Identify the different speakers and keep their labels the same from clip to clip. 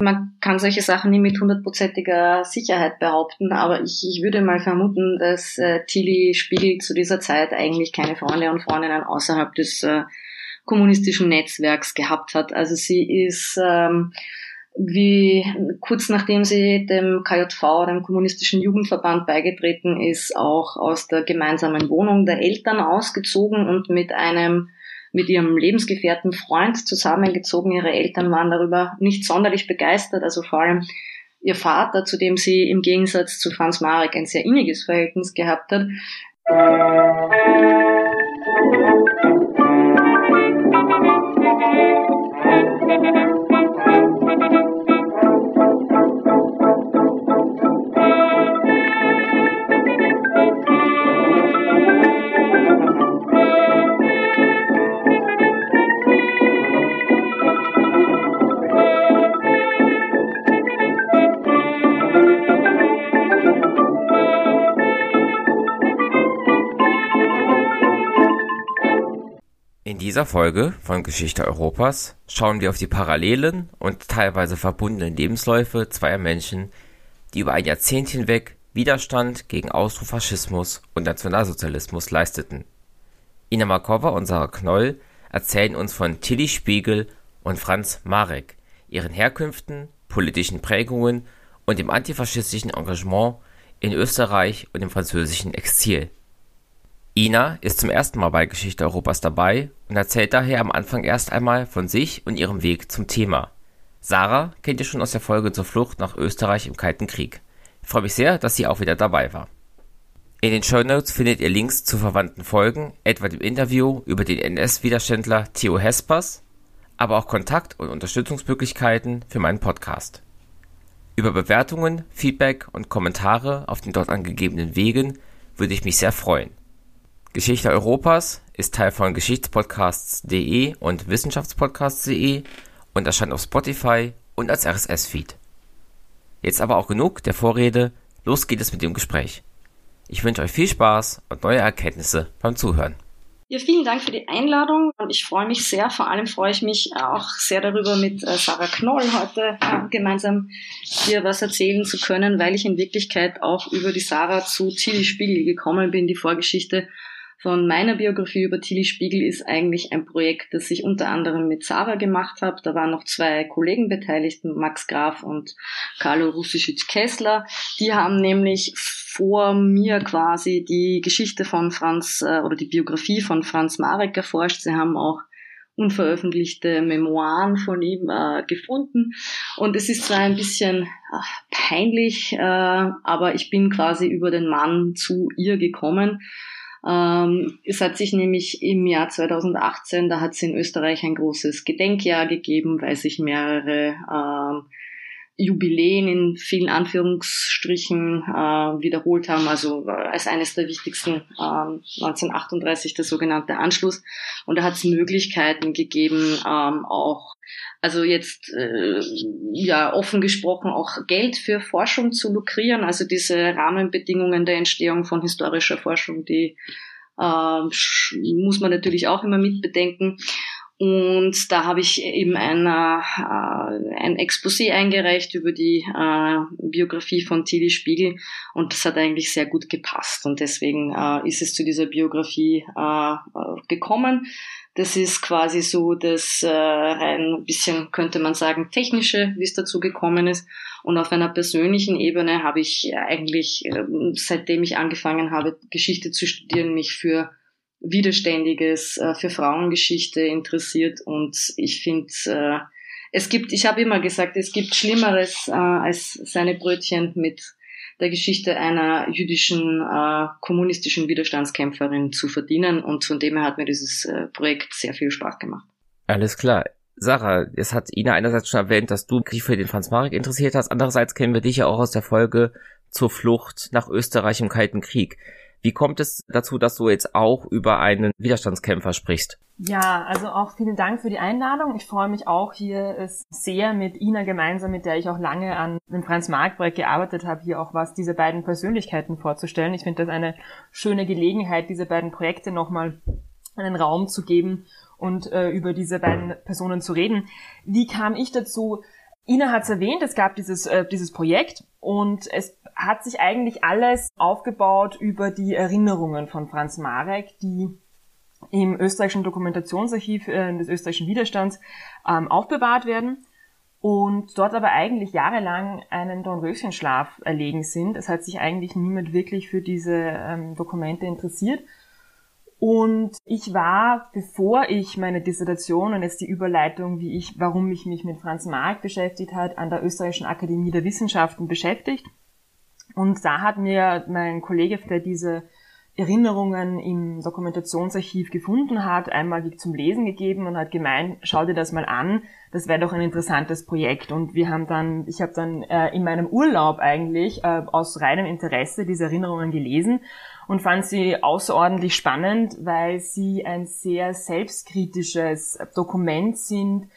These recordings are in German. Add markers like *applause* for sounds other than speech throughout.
Speaker 1: Man kann solche Sachen nie mit hundertprozentiger Sicherheit behaupten, aber ich, ich würde mal vermuten, dass äh, Tilly Spiegel zu dieser Zeit eigentlich keine Freunde und Freundinnen außerhalb des äh, kommunistischen Netzwerks gehabt hat. Also sie ist ähm, wie kurz nachdem sie dem KJV, dem Kommunistischen Jugendverband, beigetreten ist, auch aus der gemeinsamen Wohnung der Eltern ausgezogen und mit einem mit ihrem lebensgefährten Freund zusammengezogen. Ihre Eltern waren darüber nicht sonderlich begeistert, also vor allem ihr Vater, zu dem sie im Gegensatz zu Franz Marek ein sehr inniges Verhältnis gehabt hat.
Speaker 2: Dieser Folge von Geschichte Europas schauen wir auf die parallelen und teilweise verbundenen Lebensläufe zweier Menschen, die über ein Jahrzehnt hinweg Widerstand gegen Austrofaschismus und Nationalsozialismus leisteten. Ina Markova und Sarah Knoll erzählen uns von Tilly Spiegel und Franz Marek, ihren Herkünften, politischen Prägungen und dem antifaschistischen Engagement in Österreich und im französischen Exil. Ina ist zum ersten Mal bei Geschichte Europas dabei und erzählt daher am Anfang erst einmal von sich und ihrem Weg zum Thema. Sarah kennt ihr schon aus der Folge zur Flucht nach Österreich im Kalten Krieg. Ich freue mich sehr, dass sie auch wieder dabei war. In den Show Notes findet ihr Links zu verwandten Folgen, etwa dem Interview über den NS-Widerständler Theo Hespers, aber auch Kontakt- und Unterstützungsmöglichkeiten für meinen Podcast. Über Bewertungen, Feedback und Kommentare auf den dort angegebenen Wegen würde ich mich sehr freuen. Geschichte Europas ist Teil von Geschichtspodcasts.de und Wissenschaftspodcasts.de und erscheint auf Spotify und als RSS-Feed. Jetzt aber auch genug der Vorrede, los geht es mit dem Gespräch. Ich wünsche euch viel Spaß und neue Erkenntnisse beim Zuhören.
Speaker 1: Ja, vielen Dank für die Einladung und ich freue mich sehr. Vor allem freue ich mich auch sehr darüber, mit äh, Sarah Knoll heute äh, gemeinsam hier was erzählen zu können, weil ich in Wirklichkeit auch über die Sarah zu Tilly Spiegel gekommen bin, die Vorgeschichte von meiner Biografie über Tilly Spiegel ist eigentlich ein Projekt, das ich unter anderem mit Sarah gemacht habe. Da waren noch zwei Kollegen beteiligt, Max Graf und Carlo Rusischitz-Kessler. Die haben nämlich vor mir quasi die Geschichte von Franz äh, oder die Biografie von Franz Marek erforscht. Sie haben auch unveröffentlichte Memoiren von ihm äh, gefunden. Und es ist zwar ein bisschen äh, peinlich, äh, aber ich bin quasi über den Mann zu ihr gekommen. Ähm, es hat sich nämlich im Jahr 2018, da hat es in Österreich ein großes Gedenkjahr gegeben, weil sich mehrere ähm, Jubiläen in vielen Anführungsstrichen äh, wiederholt haben, also als eines der wichtigsten äh, 1938 der sogenannte Anschluss. Und da hat es Möglichkeiten gegeben, ähm, auch also jetzt äh, ja offen gesprochen auch Geld für Forschung zu lukrieren, also diese Rahmenbedingungen der Entstehung von historischer Forschung, die äh, muss man natürlich auch immer mitbedenken. Und da habe ich eben ein, äh, ein Exposé eingereicht über die äh, Biografie von Tilly Spiegel und das hat eigentlich sehr gut gepasst und deswegen äh, ist es zu dieser Biografie äh, gekommen. Das ist quasi so das äh, ein bisschen, könnte man sagen, technische, wie es dazu gekommen ist. Und auf einer persönlichen Ebene habe ich eigentlich, äh, seitdem ich angefangen habe, Geschichte zu studieren, mich für Widerständiges äh, für Frauengeschichte interessiert und ich finde, äh, es gibt, ich habe immer gesagt, es gibt Schlimmeres äh, als seine Brötchen mit der Geschichte einer jüdischen äh, kommunistischen Widerstandskämpferin zu verdienen und von dem her hat mir dieses äh, Projekt sehr viel Spaß gemacht.
Speaker 2: Alles klar. Sarah, es hat Ina einerseits schon erwähnt, dass du dich für den Franz Marek interessiert hast, andererseits kennen wir dich ja auch aus der Folge zur Flucht nach Österreich im Kalten Krieg. Wie kommt es dazu, dass du jetzt auch über einen Widerstandskämpfer sprichst?
Speaker 3: Ja, also auch vielen Dank für die Einladung. Ich freue mich auch hier sehr mit Ina gemeinsam, mit der ich auch lange an dem Franz-Marc-Projekt gearbeitet habe, hier auch was diese beiden Persönlichkeiten vorzustellen. Ich finde das eine schöne Gelegenheit, diese beiden Projekte nochmal einen Raum zu geben und äh, über diese beiden Personen zu reden. Wie kam ich dazu? Ina hat es erwähnt, es gab dieses, äh, dieses Projekt und es hat sich eigentlich alles aufgebaut über die Erinnerungen von Franz Marek, die im österreichischen Dokumentationsarchiv äh, des österreichischen Widerstands ähm, aufbewahrt werden und dort aber eigentlich jahrelang einen Dornröschenschlaf erlegen sind. Es hat sich eigentlich niemand wirklich für diese ähm, Dokumente interessiert. Und ich war, bevor ich meine Dissertation und jetzt die Überleitung, wie ich, warum ich mich mit Franz Marc beschäftigt hat, an der Österreichischen Akademie der Wissenschaften beschäftigt. Und da hat mir mein Kollege, der diese Erinnerungen im Dokumentationsarchiv gefunden hat, einmal zum Lesen gegeben und hat gemeint, schau dir das mal an, das wäre doch ein interessantes Projekt. Und wir haben dann, ich habe dann äh, in meinem Urlaub eigentlich äh, aus reinem Interesse diese Erinnerungen gelesen und fand sie außerordentlich spannend, weil sie ein sehr selbstkritisches Dokument sind,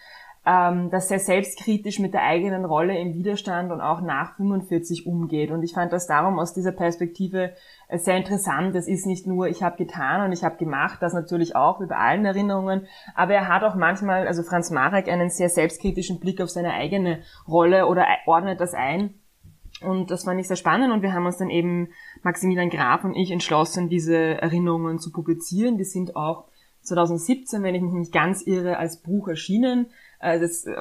Speaker 3: ähm, das sehr selbstkritisch mit der eigenen Rolle im Widerstand und auch nach 45 umgeht. Und ich fand das darum aus dieser Perspektive äh, sehr interessant. Es ist nicht nur, ich habe getan und ich habe gemacht, das natürlich auch über allen Erinnerungen, aber er hat auch manchmal, also Franz Marek, einen sehr selbstkritischen Blick auf seine eigene Rolle oder ordnet das ein. Und das fand ich sehr spannend und wir haben uns dann eben, Maximilian Graf und ich, entschlossen, diese Erinnerungen zu publizieren. Die sind auch 2017, wenn ich mich nicht ganz irre, als Buch erschienen. Äh, das ist äh,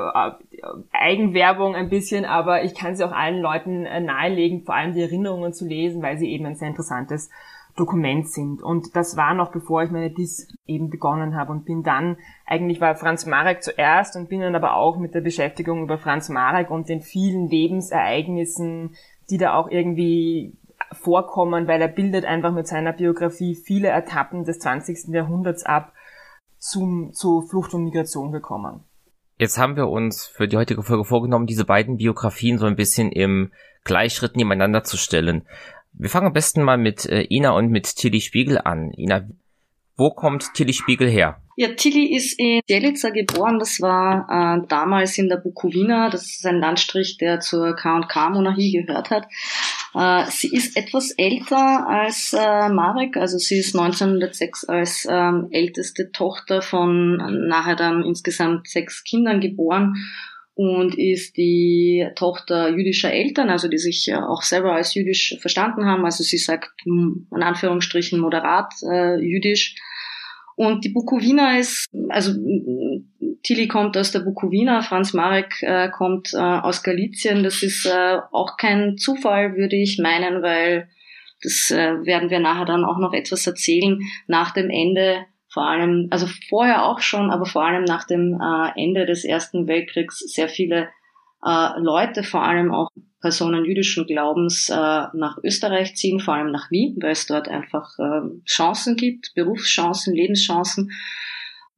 Speaker 3: Eigenwerbung ein bisschen, aber ich kann sie auch allen Leuten äh, nahelegen, vor allem die Erinnerungen zu lesen, weil sie eben ein sehr interessantes Dokument sind. Und das war noch bevor ich meine Dis eben begonnen habe und bin dann, eigentlich war Franz Marek zuerst und bin dann aber auch mit der Beschäftigung über Franz Marek und den vielen Lebensereignissen, die da auch irgendwie vorkommen, weil er bildet einfach mit seiner Biografie viele Etappen des 20. Jahrhunderts ab, zum, zu Flucht und Migration gekommen.
Speaker 2: Jetzt haben wir uns für die heutige Folge vorgenommen, diese beiden Biografien so ein bisschen im Gleichschritt nebeneinander zu stellen. Wir fangen am besten mal mit äh, Ina und mit Tilly Spiegel an. Ina, wo kommt Tilly Spiegel her?
Speaker 1: Ja, Tilly ist in Delica geboren. Das war äh, damals in der Bukowina. Das ist ein Landstrich, der zur K&K-Monarchie gehört hat. Äh, sie ist etwas älter als äh, Marek. Also sie ist 1906 als ähm, älteste Tochter von nachher dann insgesamt sechs Kindern geboren und ist die Tochter jüdischer Eltern, also die sich auch selber als jüdisch verstanden haben. Also sie sagt in Anführungsstrichen moderat äh, jüdisch und die Bukowina ist, also Tilly kommt aus der Bukowina, Franz Marek äh, kommt äh, aus Galizien. Das ist äh, auch kein Zufall, würde ich meinen, weil das äh, werden wir nachher dann auch noch etwas erzählen. Nach dem Ende, vor allem, also vorher auch schon, aber vor allem nach dem äh, Ende des Ersten Weltkriegs sehr viele äh, Leute, vor allem auch Personen jüdischen Glaubens äh, nach Österreich ziehen, vor allem nach Wien, weil es dort einfach äh, Chancen gibt, Berufschancen, Lebenschancen.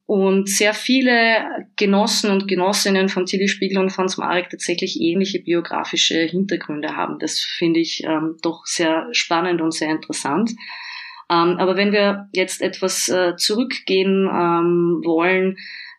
Speaker 1: Und sehr viele Genossen und Genossinnen von Tilly Spiegel und Franz Marek tatsächlich ähnliche biografische Hintergründe haben. Das finde ich ähm, doch sehr spannend und sehr interessant. Ähm, aber wenn wir jetzt etwas äh, zurückgehen ähm, wollen,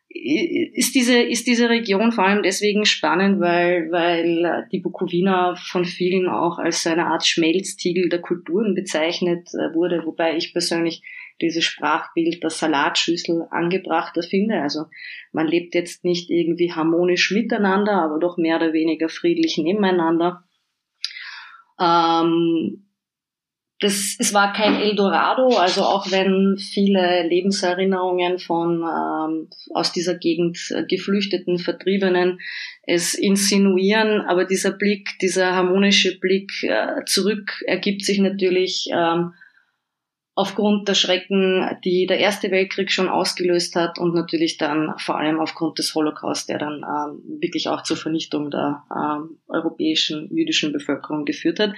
Speaker 1: ist diese, ist diese Region vor allem deswegen spannend, weil, weil die Bukowina von vielen auch als eine Art Schmelztiegel der Kulturen bezeichnet äh, wurde, wobei ich persönlich dieses Sprachbild der Salatschüssel angebrachter finde. Also man lebt jetzt nicht irgendwie harmonisch miteinander, aber doch mehr oder weniger friedlich nebeneinander. Ähm, das, es war kein Eldorado, also auch wenn viele Lebenserinnerungen von ähm, aus dieser Gegend äh, geflüchteten Vertriebenen es insinuieren, aber dieser Blick, dieser harmonische Blick äh, zurück ergibt sich natürlich ähm, aufgrund der Schrecken, die der Erste Weltkrieg schon ausgelöst hat und natürlich dann vor allem aufgrund des Holocaust, der dann ähm, wirklich auch zur Vernichtung der ähm, europäischen jüdischen Bevölkerung geführt hat.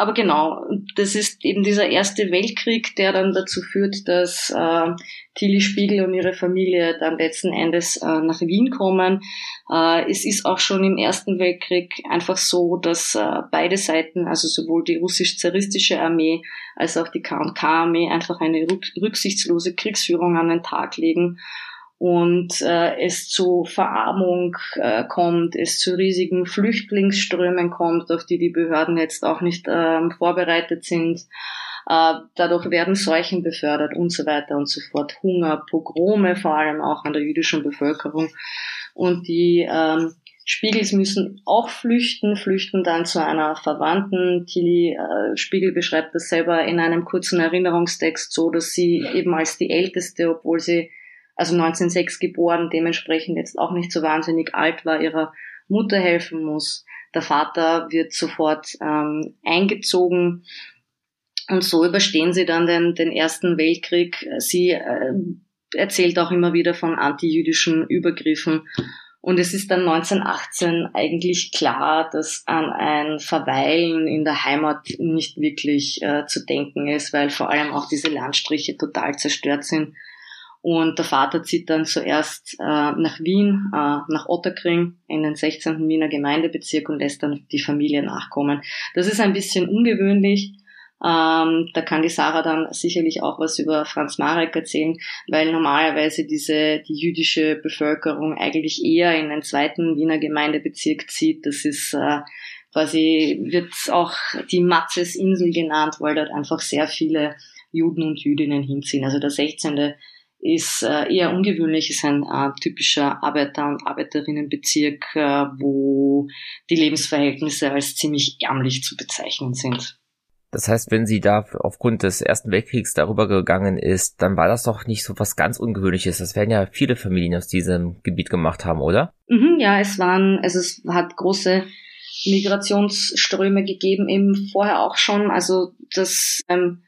Speaker 1: Aber genau, das ist eben dieser Erste Weltkrieg, der dann dazu führt, dass äh, Tilly Spiegel und ihre Familie dann letzten Endes äh, nach Wien kommen. Äh, es ist auch schon im Ersten Weltkrieg einfach so, dass äh, beide Seiten, also sowohl die russisch-zaristische Armee als auch die K&K-Armee, einfach eine rücksichtslose Kriegsführung an den Tag legen und äh, es zu Verarmung äh, kommt, es zu riesigen Flüchtlingsströmen kommt, auf die die Behörden jetzt auch nicht äh, vorbereitet sind. Äh, dadurch werden Seuchen befördert und so weiter und so fort. Hunger, Pogrome vor allem auch an der jüdischen Bevölkerung. Und die ähm, Spiegels müssen auch flüchten, flüchten dann zu einer Verwandten. Tilly äh, Spiegel beschreibt das selber in einem kurzen Erinnerungstext so, dass sie eben als die Älteste, obwohl sie also 1906 geboren, dementsprechend jetzt auch nicht so wahnsinnig alt war, ihrer Mutter helfen muss. Der Vater wird sofort ähm, eingezogen und so überstehen sie dann den, den Ersten Weltkrieg. Sie äh, erzählt auch immer wieder von antijüdischen Übergriffen und es ist dann 1918 eigentlich klar, dass an ein Verweilen in der Heimat nicht wirklich äh, zu denken ist, weil vor allem auch diese Landstriche total zerstört sind. Und der Vater zieht dann zuerst äh, nach Wien, äh, nach Otterkring in den 16. Wiener Gemeindebezirk und lässt dann die Familie nachkommen. Das ist ein bisschen ungewöhnlich, ähm, da kann die Sarah dann sicherlich auch was über Franz Marek erzählen, weil normalerweise diese, die jüdische Bevölkerung eigentlich eher in den zweiten Wiener Gemeindebezirk zieht. Das ist äh, quasi, wird auch die Matzes-Insel genannt, weil dort einfach sehr viele Juden und Jüdinnen hinziehen. Also der 16 ist äh, eher ungewöhnlich, ist ein äh, typischer Arbeiter- und Arbeiterinnenbezirk, äh, wo die Lebensverhältnisse als ziemlich ärmlich zu bezeichnen sind.
Speaker 2: Das heißt, wenn sie da aufgrund des Ersten Weltkriegs darüber gegangen ist, dann war das doch nicht so was ganz Ungewöhnliches. Das werden ja viele Familien aus diesem Gebiet gemacht haben, oder?
Speaker 1: Mhm, ja, es waren, also es hat große Migrationsströme gegeben, eben vorher auch schon. Also das ähm,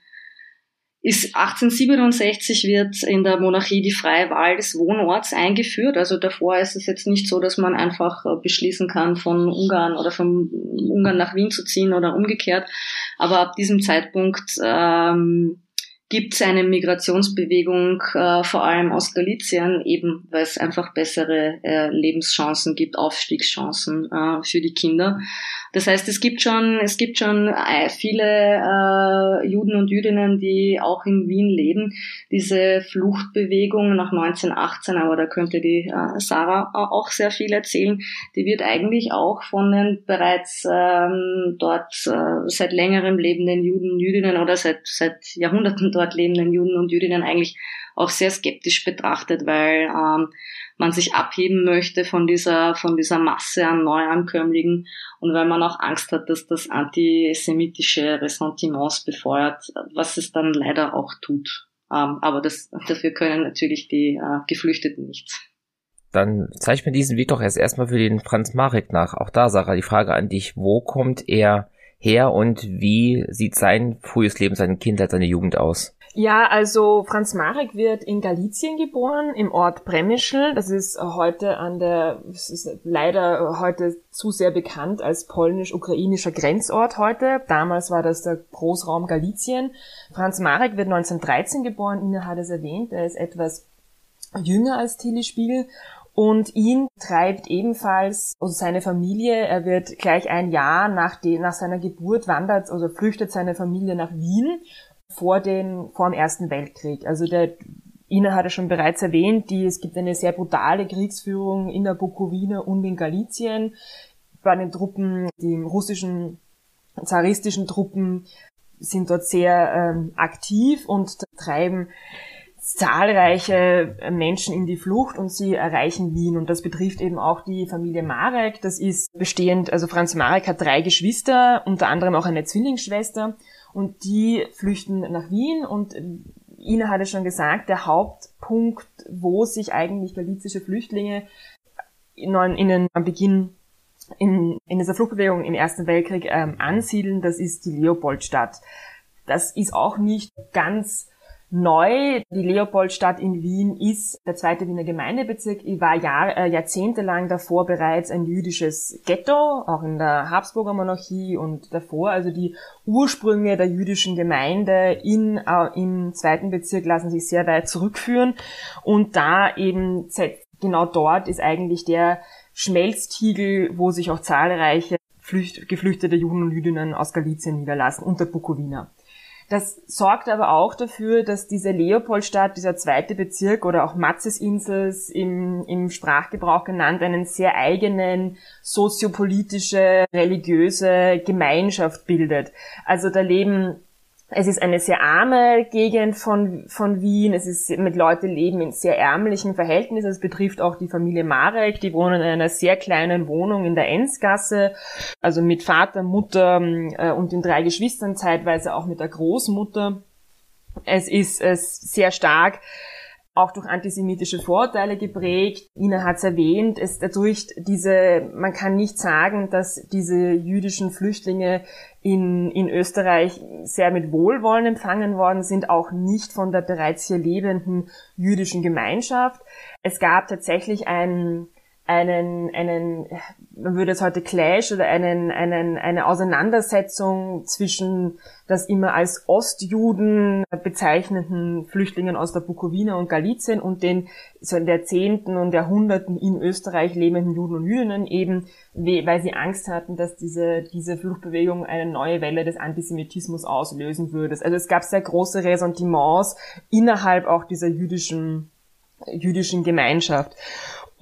Speaker 1: ist 1867 wird in der Monarchie die freie Wahl des Wohnorts eingeführt. Also davor ist es jetzt nicht so, dass man einfach äh, beschließen kann, von Ungarn oder von Ungarn nach Wien zu ziehen oder umgekehrt. Aber ab diesem Zeitpunkt ähm, gibt es eine Migrationsbewegung, äh, vor allem aus Galizien, eben weil es einfach bessere äh, Lebenschancen gibt, Aufstiegschancen äh, für die Kinder. Das heißt, es gibt schon, es gibt schon äh, viele äh, Juden und Jüdinnen, die auch in Wien leben. Diese Fluchtbewegung nach 1918, aber da könnte die äh, Sarah auch sehr viel erzählen, die wird eigentlich auch von den bereits ähm, dort äh, seit längerem lebenden Juden und Jüdinnen oder seit, seit Jahrhunderten dort lebenden Juden und Jüdinnen eigentlich auch sehr skeptisch betrachtet, weil ähm, man sich abheben möchte von dieser, von dieser Masse an Neuankömmlingen und weil man auch Angst hat, dass das antisemitische Ressentiments befeuert, was es dann leider auch tut. Ähm, aber das, dafür können natürlich die äh, Geflüchteten nichts.
Speaker 2: Dann zeig mir diesen Weg doch erst erstmal für den Franz Marek nach. Auch da, Sarah, die Frage an dich. Wo kommt er her und wie sieht sein frühes Leben, seine Kindheit, seine Jugend aus?
Speaker 3: Ja, also Franz Marek wird in Galizien geboren, im Ort Bremischl. Das ist heute an der, es ist leider heute zu sehr bekannt als polnisch-ukrainischer Grenzort heute. Damals war das der Großraum Galizien. Franz Marek wird 1913 geboren, Ina hat es erwähnt, er ist etwas jünger als Tilly Spiegel und ihn treibt ebenfalls, also seine Familie, er wird gleich ein Jahr nach, die, nach seiner Geburt wandert, also flüchtet seine Familie nach Wien vor, den, vor dem Ersten Weltkrieg. Also der Ina hat es schon bereits erwähnt, die, es gibt eine sehr brutale Kriegsführung in der Bukowina und in Galizien. Bei den Truppen, die russischen, zaristischen Truppen sind dort sehr ähm, aktiv und treiben zahlreiche Menschen in die Flucht und sie erreichen Wien. Und das betrifft eben auch die Familie Marek. Das ist bestehend, also Franz Marek hat drei Geschwister, unter anderem auch eine Zwillingsschwester. Und die flüchten nach Wien und Ina hatte schon gesagt, der Hauptpunkt, wo sich eigentlich galizische Flüchtlinge in, in den, am Beginn in, in dieser Fluchtbewegung im Ersten Weltkrieg ähm, ansiedeln, das ist die Leopoldstadt. Das ist auch nicht ganz Neu, die Leopoldstadt in Wien ist der zweite Wiener Gemeindebezirk, war Jahr, äh, jahrzehntelang davor bereits ein jüdisches Ghetto, auch in der Habsburger Monarchie und davor. Also die Ursprünge der jüdischen Gemeinde in, äh, im zweiten Bezirk lassen sich sehr weit zurückführen. Und da eben, genau dort ist eigentlich der Schmelztiegel, wo sich auch zahlreiche Flücht, geflüchtete Juden und Jüdinnen aus Galizien niederlassen und der Bukowina. Das sorgt aber auch dafür, dass diese Leopoldstadt, dieser zweite Bezirk oder auch Matzesinsels im, im Sprachgebrauch genannt, einen sehr eigenen soziopolitische, religiöse Gemeinschaft bildet. Also da leben Es ist eine sehr arme Gegend von, von Wien. Es ist mit Leute leben in sehr ärmlichen Verhältnissen. Es betrifft auch die Familie Marek. Die wohnen in einer sehr kleinen Wohnung in der Enzgasse. Also mit Vater, Mutter äh, und den drei Geschwistern, zeitweise auch mit der Großmutter. Es ist es sehr stark auch durch antisemitische Vorurteile geprägt. Ina hat es erwähnt, es dadurch diese, man kann nicht sagen, dass diese jüdischen Flüchtlinge in, in Österreich sehr mit Wohlwollen empfangen worden sind, auch nicht von der bereits hier lebenden jüdischen Gemeinschaft. Es gab tatsächlich ein einen, einen, man würde es heute Clash oder einen, einen, eine Auseinandersetzung zwischen das immer als Ostjuden bezeichneten Flüchtlingen aus der Bukowina und Galizien und den so in Jahrzehnten und Jahrhunderten in Österreich lebenden Juden und Jüdinnen eben, weil sie Angst hatten, dass diese, diese Fluchtbewegung eine neue Welle des Antisemitismus auslösen würde. Also es gab sehr große Ressentiments innerhalb auch dieser jüdischen, jüdischen Gemeinschaft.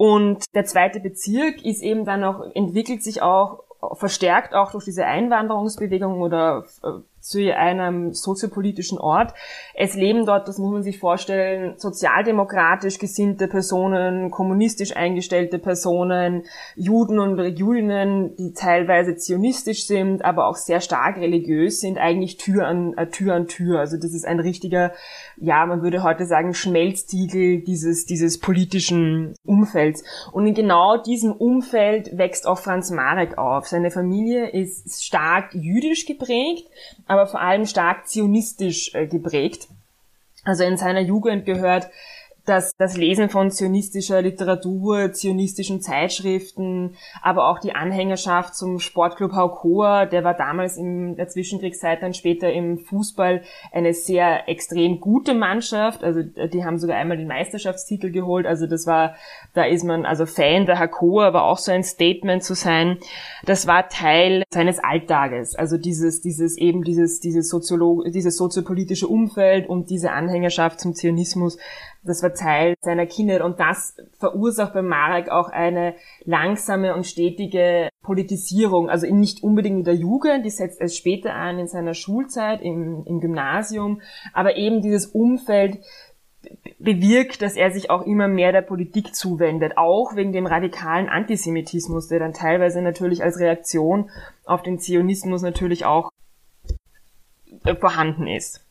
Speaker 3: Und der zweite Bezirk ist eben dann auch, entwickelt sich auch verstärkt auch durch diese Einwanderungsbewegung oder äh, zu einem soziopolitischen Ort. Es leben dort, das muss man sich vorstellen, sozialdemokratisch gesinnte Personen, kommunistisch eingestellte Personen, Juden und Judinnen, die teilweise zionistisch sind, aber auch sehr stark religiös sind, eigentlich Tür an äh, Tür an Tür. Also das ist ein richtiger, ja, man würde heute sagen, Schmelztiegel dieses, dieses politischen Umfelds. Und in genau diesem Umfeld wächst auch Franz Marek auf. Seine Familie ist stark jüdisch geprägt, aber vor allem stark zionistisch äh, geprägt. Also in seiner Jugend gehört dass das Lesen von zionistischer Literatur, zionistischen Zeitschriften, aber auch die Anhängerschaft zum Sportclub Haukoa, der war damals in der Zwischenkriegszeit dann später im Fußball eine sehr extrem gute Mannschaft. Also die haben sogar einmal den Meisterschaftstitel geholt. Also das war, da ist man also Fan der Hakoa, war auch so ein Statement zu sein. Das war Teil seines Alltages. Also dieses, dieses eben dieses, dieses Soziolog, dieses soziopolitische Umfeld und diese Anhängerschaft zum Zionismus das war Teil seiner Kindheit und das verursacht bei Marek auch eine langsame und stetige Politisierung. Also nicht unbedingt in der Jugend, die setzt es später an in seiner Schulzeit, im, im Gymnasium, aber eben dieses Umfeld bewirkt, dass er sich auch immer mehr der Politik zuwendet, auch wegen dem radikalen Antisemitismus, der dann teilweise natürlich als Reaktion auf den Zionismus natürlich auch äh, vorhanden ist.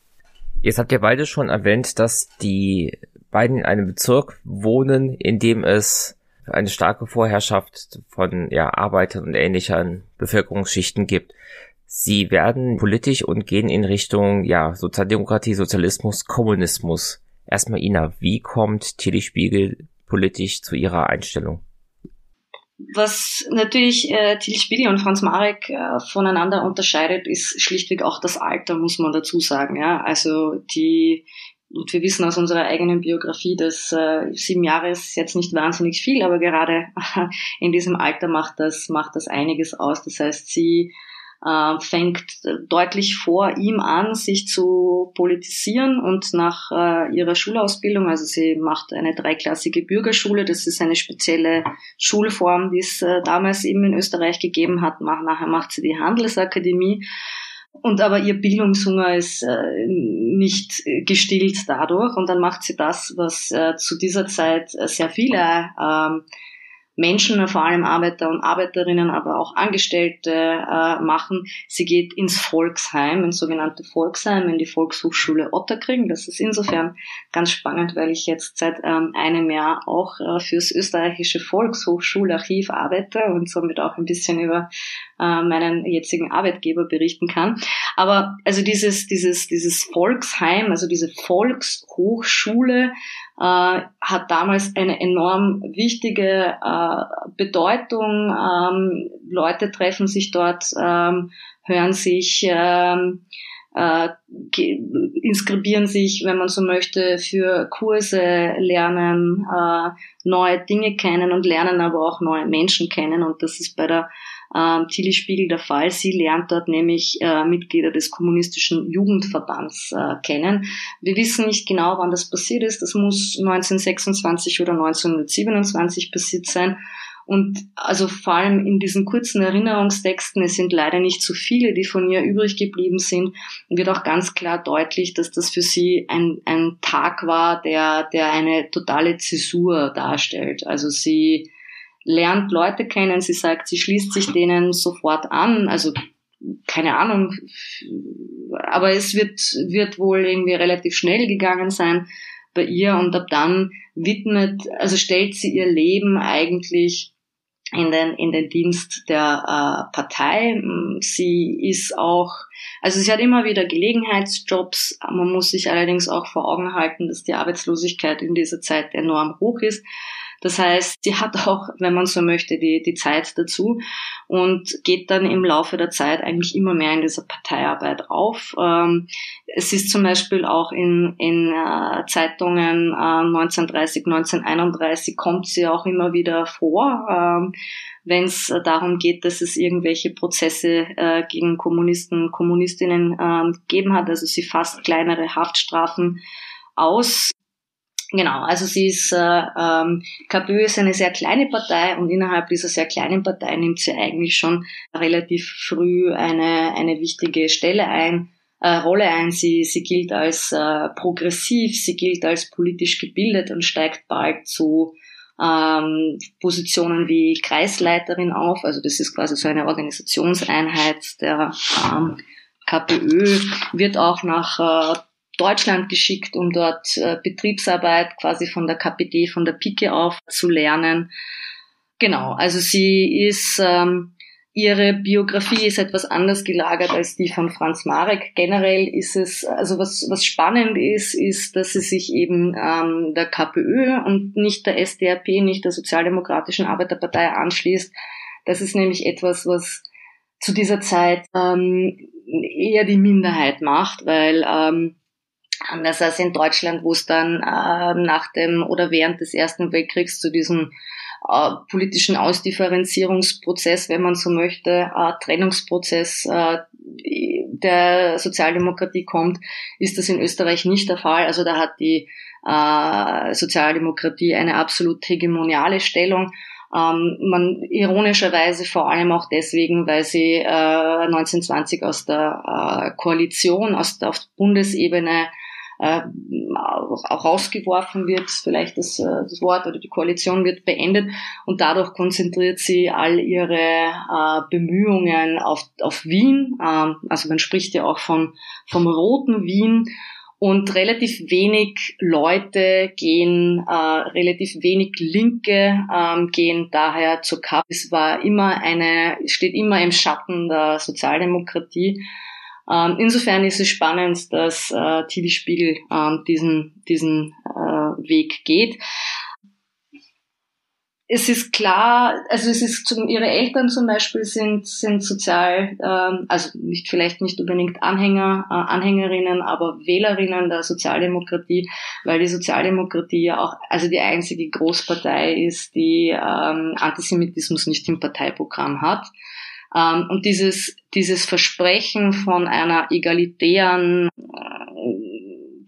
Speaker 2: Jetzt habt ihr beide schon erwähnt, dass die beiden in einem Bezirk wohnen, in dem es eine starke Vorherrschaft von ja, Arbeitern und ähnlichen Bevölkerungsschichten gibt. Sie werden politisch und gehen in Richtung ja, Sozialdemokratie, Sozialismus, Kommunismus. Erstmal Ina, wie kommt Tilly Spiegel politisch zu ihrer Einstellung?
Speaker 1: Was natürlich äh, Till Spiegel und Franz Marek äh, voneinander unterscheidet, ist schlichtweg auch das Alter, muss man dazu sagen. Ja? Also die und wir wissen aus unserer eigenen Biografie, dass äh, sieben Jahre ist jetzt nicht wahnsinnig viel, aber gerade *laughs* in diesem Alter macht das, macht das einiges aus. Das heißt, sie äh, fängt deutlich vor ihm an, sich zu politisieren und nach äh, ihrer Schulausbildung, also sie macht eine dreiklassige Bürgerschule, das ist eine spezielle Schulform, die es äh, damals eben in Österreich gegeben hat. Nachher macht sie die Handelsakademie und aber ihr Bildungshunger ist äh, nicht gestillt dadurch. Und dann macht sie das, was äh, zu dieser Zeit sehr viele ähm, Menschen, vor allem Arbeiter und Arbeiterinnen, aber auch Angestellte äh, machen. Sie geht ins Volksheim, ins sogenannte Volksheim, in die Volkshochschule Otterkring. Das ist insofern ganz spannend, weil ich jetzt seit ähm, einem Jahr auch äh, fürs österreichische Volkshochschularchiv arbeite und somit auch ein bisschen über äh, meinen jetzigen Arbeitgeber berichten kann. Aber also dieses, dieses, dieses Volksheim, also diese Volkshochschule äh, hat damals eine enorm wichtige äh, Bedeutung. Ähm, Leute treffen sich dort, ähm, hören sich, ähm, äh, inskribieren sich, wenn man so möchte, für Kurse, lernen äh, neue Dinge kennen und lernen aber auch neue Menschen kennen. Und das ist bei der ähm, Tilly Spiegel der Fall. Sie lernt dort nämlich äh, Mitglieder des kommunistischen Jugendverbands äh, kennen. Wir wissen nicht genau, wann das passiert ist. Das muss 1926 oder 1927 passiert sein. Und also vor allem in diesen kurzen Erinnerungstexten, es sind leider nicht so viele, die von ihr übrig geblieben sind, wird auch ganz klar deutlich, dass das für sie ein, ein Tag war, der, der eine totale Zäsur darstellt. Also sie lernt Leute kennen, sie sagt, sie schließt sich denen sofort an, also keine Ahnung, aber es wird, wird wohl irgendwie relativ schnell gegangen sein bei ihr und ab dann widmet, also stellt sie ihr Leben eigentlich in den, in den Dienst der äh, Partei. Sie ist auch, also sie hat immer wieder Gelegenheitsjobs. Man muss sich allerdings auch vor Augen halten, dass die Arbeitslosigkeit in dieser Zeit enorm hoch ist. Das heißt, sie hat auch, wenn man so möchte, die, die Zeit dazu und geht dann im Laufe der Zeit eigentlich immer mehr in dieser Parteiarbeit auf. Ähm, es ist zum Beispiel auch in, in äh, Zeitungen äh, 1930, 1931 kommt sie auch immer wieder vor. Ähm, wenn es darum geht, dass es irgendwelche Prozesse äh, gegen Kommunisten, Kommunistinnen äh, gegeben hat. Also sie fasst kleinere Haftstrafen aus. Genau, also sie ist, äh, ähm, KPÖ ist eine sehr kleine Partei und innerhalb dieser sehr kleinen Partei nimmt sie eigentlich schon relativ früh eine, eine wichtige Stelle ein, äh, Rolle ein. Sie, sie gilt als äh, progressiv, sie gilt als politisch gebildet und steigt bald zu ähm, Positionen wie Kreisleiterin auf. Also das ist quasi so eine Organisationseinheit der ähm, KPÖ, wird auch nach äh, Deutschland geschickt, um dort äh, Betriebsarbeit quasi von der KPD, von der Pike auf zu lernen. Genau, also sie ist, ähm, ihre Biografie ist etwas anders gelagert als die von Franz Marek. Generell ist es, also was, was spannend ist, ist, dass sie sich eben ähm, der KPÖ und nicht der SDAP, nicht der Sozialdemokratischen Arbeiterpartei anschließt. Das ist nämlich etwas, was zu dieser Zeit ähm, eher die Minderheit macht, weil ähm, Anders als in Deutschland, wo es dann äh, nach dem oder während des Ersten Weltkriegs zu diesem äh, politischen Ausdifferenzierungsprozess, wenn man so möchte, äh, Trennungsprozess äh, der Sozialdemokratie kommt, ist das in Österreich nicht der Fall. Also da hat die äh, Sozialdemokratie eine absolut hegemoniale Stellung. Ähm, man ironischerweise vor allem auch deswegen, weil sie äh, 1920 aus der äh, Koalition, aus der auf Bundesebene äh, auch rausgeworfen wird, vielleicht das, äh, das Wort oder die Koalition wird beendet und dadurch konzentriert sie all ihre äh, Bemühungen auf, auf Wien. Ähm, also man spricht ja auch von, vom roten Wien und relativ wenig Leute gehen, äh, relativ wenig Linke ähm, gehen daher zur KAP. Es war immer eine, steht immer im Schatten der Sozialdemokratie. Ähm, insofern ist es spannend, dass äh, Tilly Spiegel ähm, diesen, diesen äh, Weg geht. Es ist klar, also es ist zum, ihre Eltern zum Beispiel sind sind sozial, ähm, also nicht vielleicht nicht unbedingt Anhänger, äh, Anhängerinnen, aber Wählerinnen der Sozialdemokratie, weil die Sozialdemokratie ja auch also die einzige Großpartei ist, die ähm, Antisemitismus nicht im Parteiprogramm hat. Ähm, und dieses, dieses Versprechen von einer egalitären äh,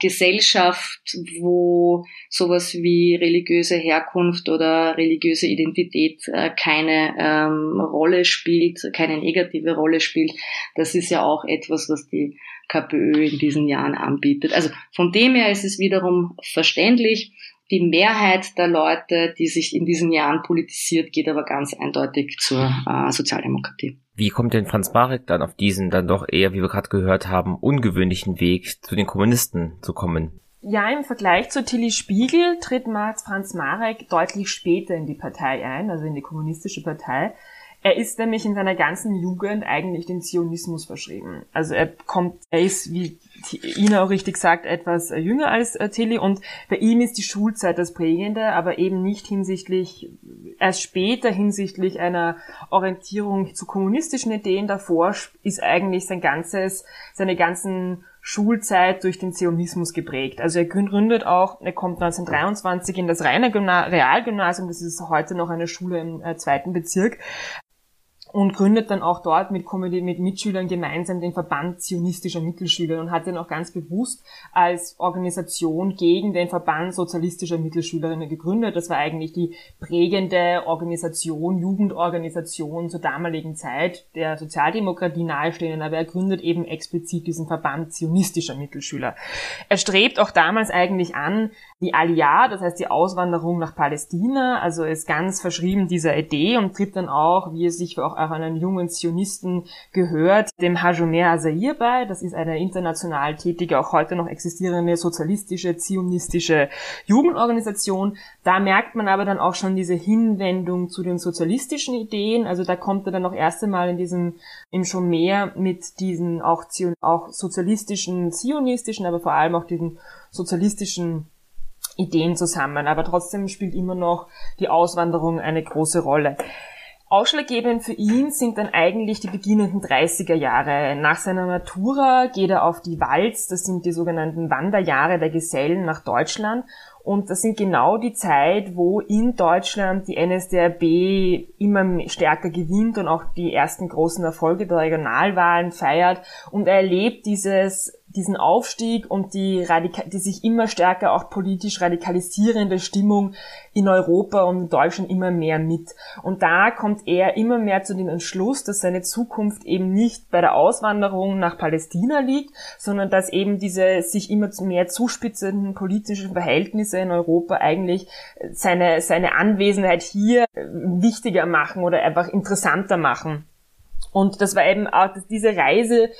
Speaker 1: Gesellschaft, wo sowas wie religiöse Herkunft oder religiöse Identität äh, keine ähm, Rolle spielt, keine negative Rolle spielt, das ist ja auch etwas, was die KPÖ in diesen Jahren anbietet. Also von dem her ist es wiederum verständlich. Die Mehrheit der Leute, die sich in diesen Jahren politisiert, geht aber ganz eindeutig zur äh, Sozialdemokratie.
Speaker 2: Wie kommt denn Franz Marek dann auf diesen dann doch eher, wie wir gerade gehört haben, ungewöhnlichen Weg zu den Kommunisten zu kommen?
Speaker 3: Ja, im Vergleich zu Tilly Spiegel tritt Franz Marek deutlich später in die Partei ein, also in die kommunistische Partei. Er ist nämlich in seiner ganzen Jugend eigentlich den Zionismus verschrieben. Also er kommt, er ist, wie Ina auch richtig sagt, etwas jünger als äh, Tilly und bei ihm ist die Schulzeit das Prägende, aber eben nicht hinsichtlich, erst später hinsichtlich einer Orientierung zu kommunistischen Ideen. Davor ist eigentlich sein ganzes, seine ganzen Schulzeit durch den Zionismus geprägt. Also er gründet auch, er kommt 1923 in das Reiner Realgymnasium, das ist heute noch eine Schule im äh, zweiten Bezirk, und gründet dann auch dort mit, mit Mitschülern gemeinsam den Verband zionistischer Mittelschüler und hat den auch ganz bewusst als Organisation gegen den Verband sozialistischer Mittelschülerinnen gegründet. Das war eigentlich die prägende Organisation, Jugendorganisation zur damaligen Zeit der Sozialdemokratie nahestehenden, aber er gründet eben explizit diesen Verband zionistischer Mittelschüler. Er strebt auch damals eigentlich an, die Aliyah, das heißt die Auswanderung nach Palästina, also ist ganz verschrieben dieser Idee und tritt dann auch, wie es sich auch auch einen jungen Zionisten gehört, dem Hajomer Azair bei. Das ist eine international tätige, auch heute noch existierende sozialistische, zionistische Jugendorganisation. Da merkt man aber dann auch schon diese Hinwendung zu den sozialistischen Ideen. Also da kommt er dann auch erst einmal in diesem, im Schomer mit diesen auch, auch sozialistischen, zionistischen, aber vor allem auch diesen sozialistischen Ideen zusammen. Aber trotzdem spielt immer noch die Auswanderung eine große Rolle. Ausschlaggebend für ihn sind dann eigentlich die beginnenden 30er Jahre. Nach seiner Matura geht er auf die Walz, das sind die sogenannten Wanderjahre der Gesellen nach Deutschland. Und das sind genau die Zeit, wo in Deutschland die NSDAP immer stärker gewinnt und auch die ersten großen Erfolge der Regionalwahlen feiert. Und er erlebt dieses diesen Aufstieg und die, Radika die sich immer stärker auch politisch radikalisierende Stimmung in Europa und in Deutschland immer mehr mit. Und da kommt er immer mehr zu dem Entschluss, dass seine Zukunft eben nicht bei der Auswanderung nach Palästina liegt, sondern dass eben diese sich immer mehr zuspitzenden politischen Verhältnisse in Europa eigentlich seine, seine Anwesenheit hier wichtiger machen oder einfach interessanter machen. Und das war eben auch diese Reise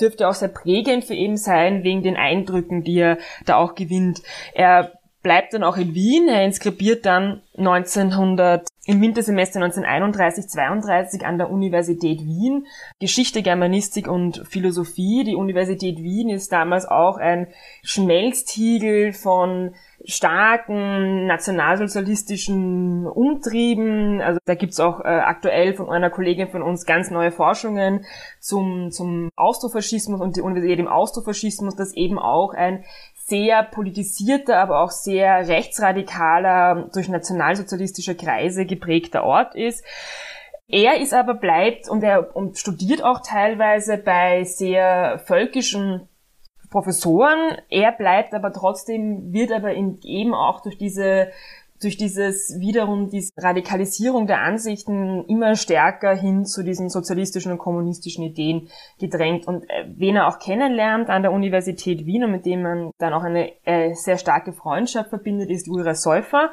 Speaker 3: dürfte auch sehr prägend für ihn sein, wegen den Eindrücken, die er da auch gewinnt. Er bleibt dann auch in Wien, er inskribiert dann 1900 im Wintersemester 1931-32 an der Universität Wien Geschichte, Germanistik und Philosophie. Die Universität Wien ist damals auch ein Schmelztiegel von starken nationalsozialistischen Umtrieben. Also da gibt's auch äh, aktuell von einer Kollegin von uns ganz neue Forschungen zum, zum Austrofaschismus und die Universität im Austrofaschismus, das eben auch ein sehr politisierter, aber auch sehr rechtsradikaler, durch nationalsozialistische Kreise geprägter Ort ist. Er ist aber bleibt und er und studiert auch teilweise bei sehr völkischen Professoren. Er bleibt aber trotzdem, wird aber eben auch durch diese durch dieses wiederum diese Radikalisierung der Ansichten immer stärker hin zu diesen sozialistischen und kommunistischen Ideen gedrängt. Und äh, wen er auch kennenlernt an der Universität Wien und mit dem man dann auch eine äh, sehr starke Freundschaft verbindet, ist Ura Säufer.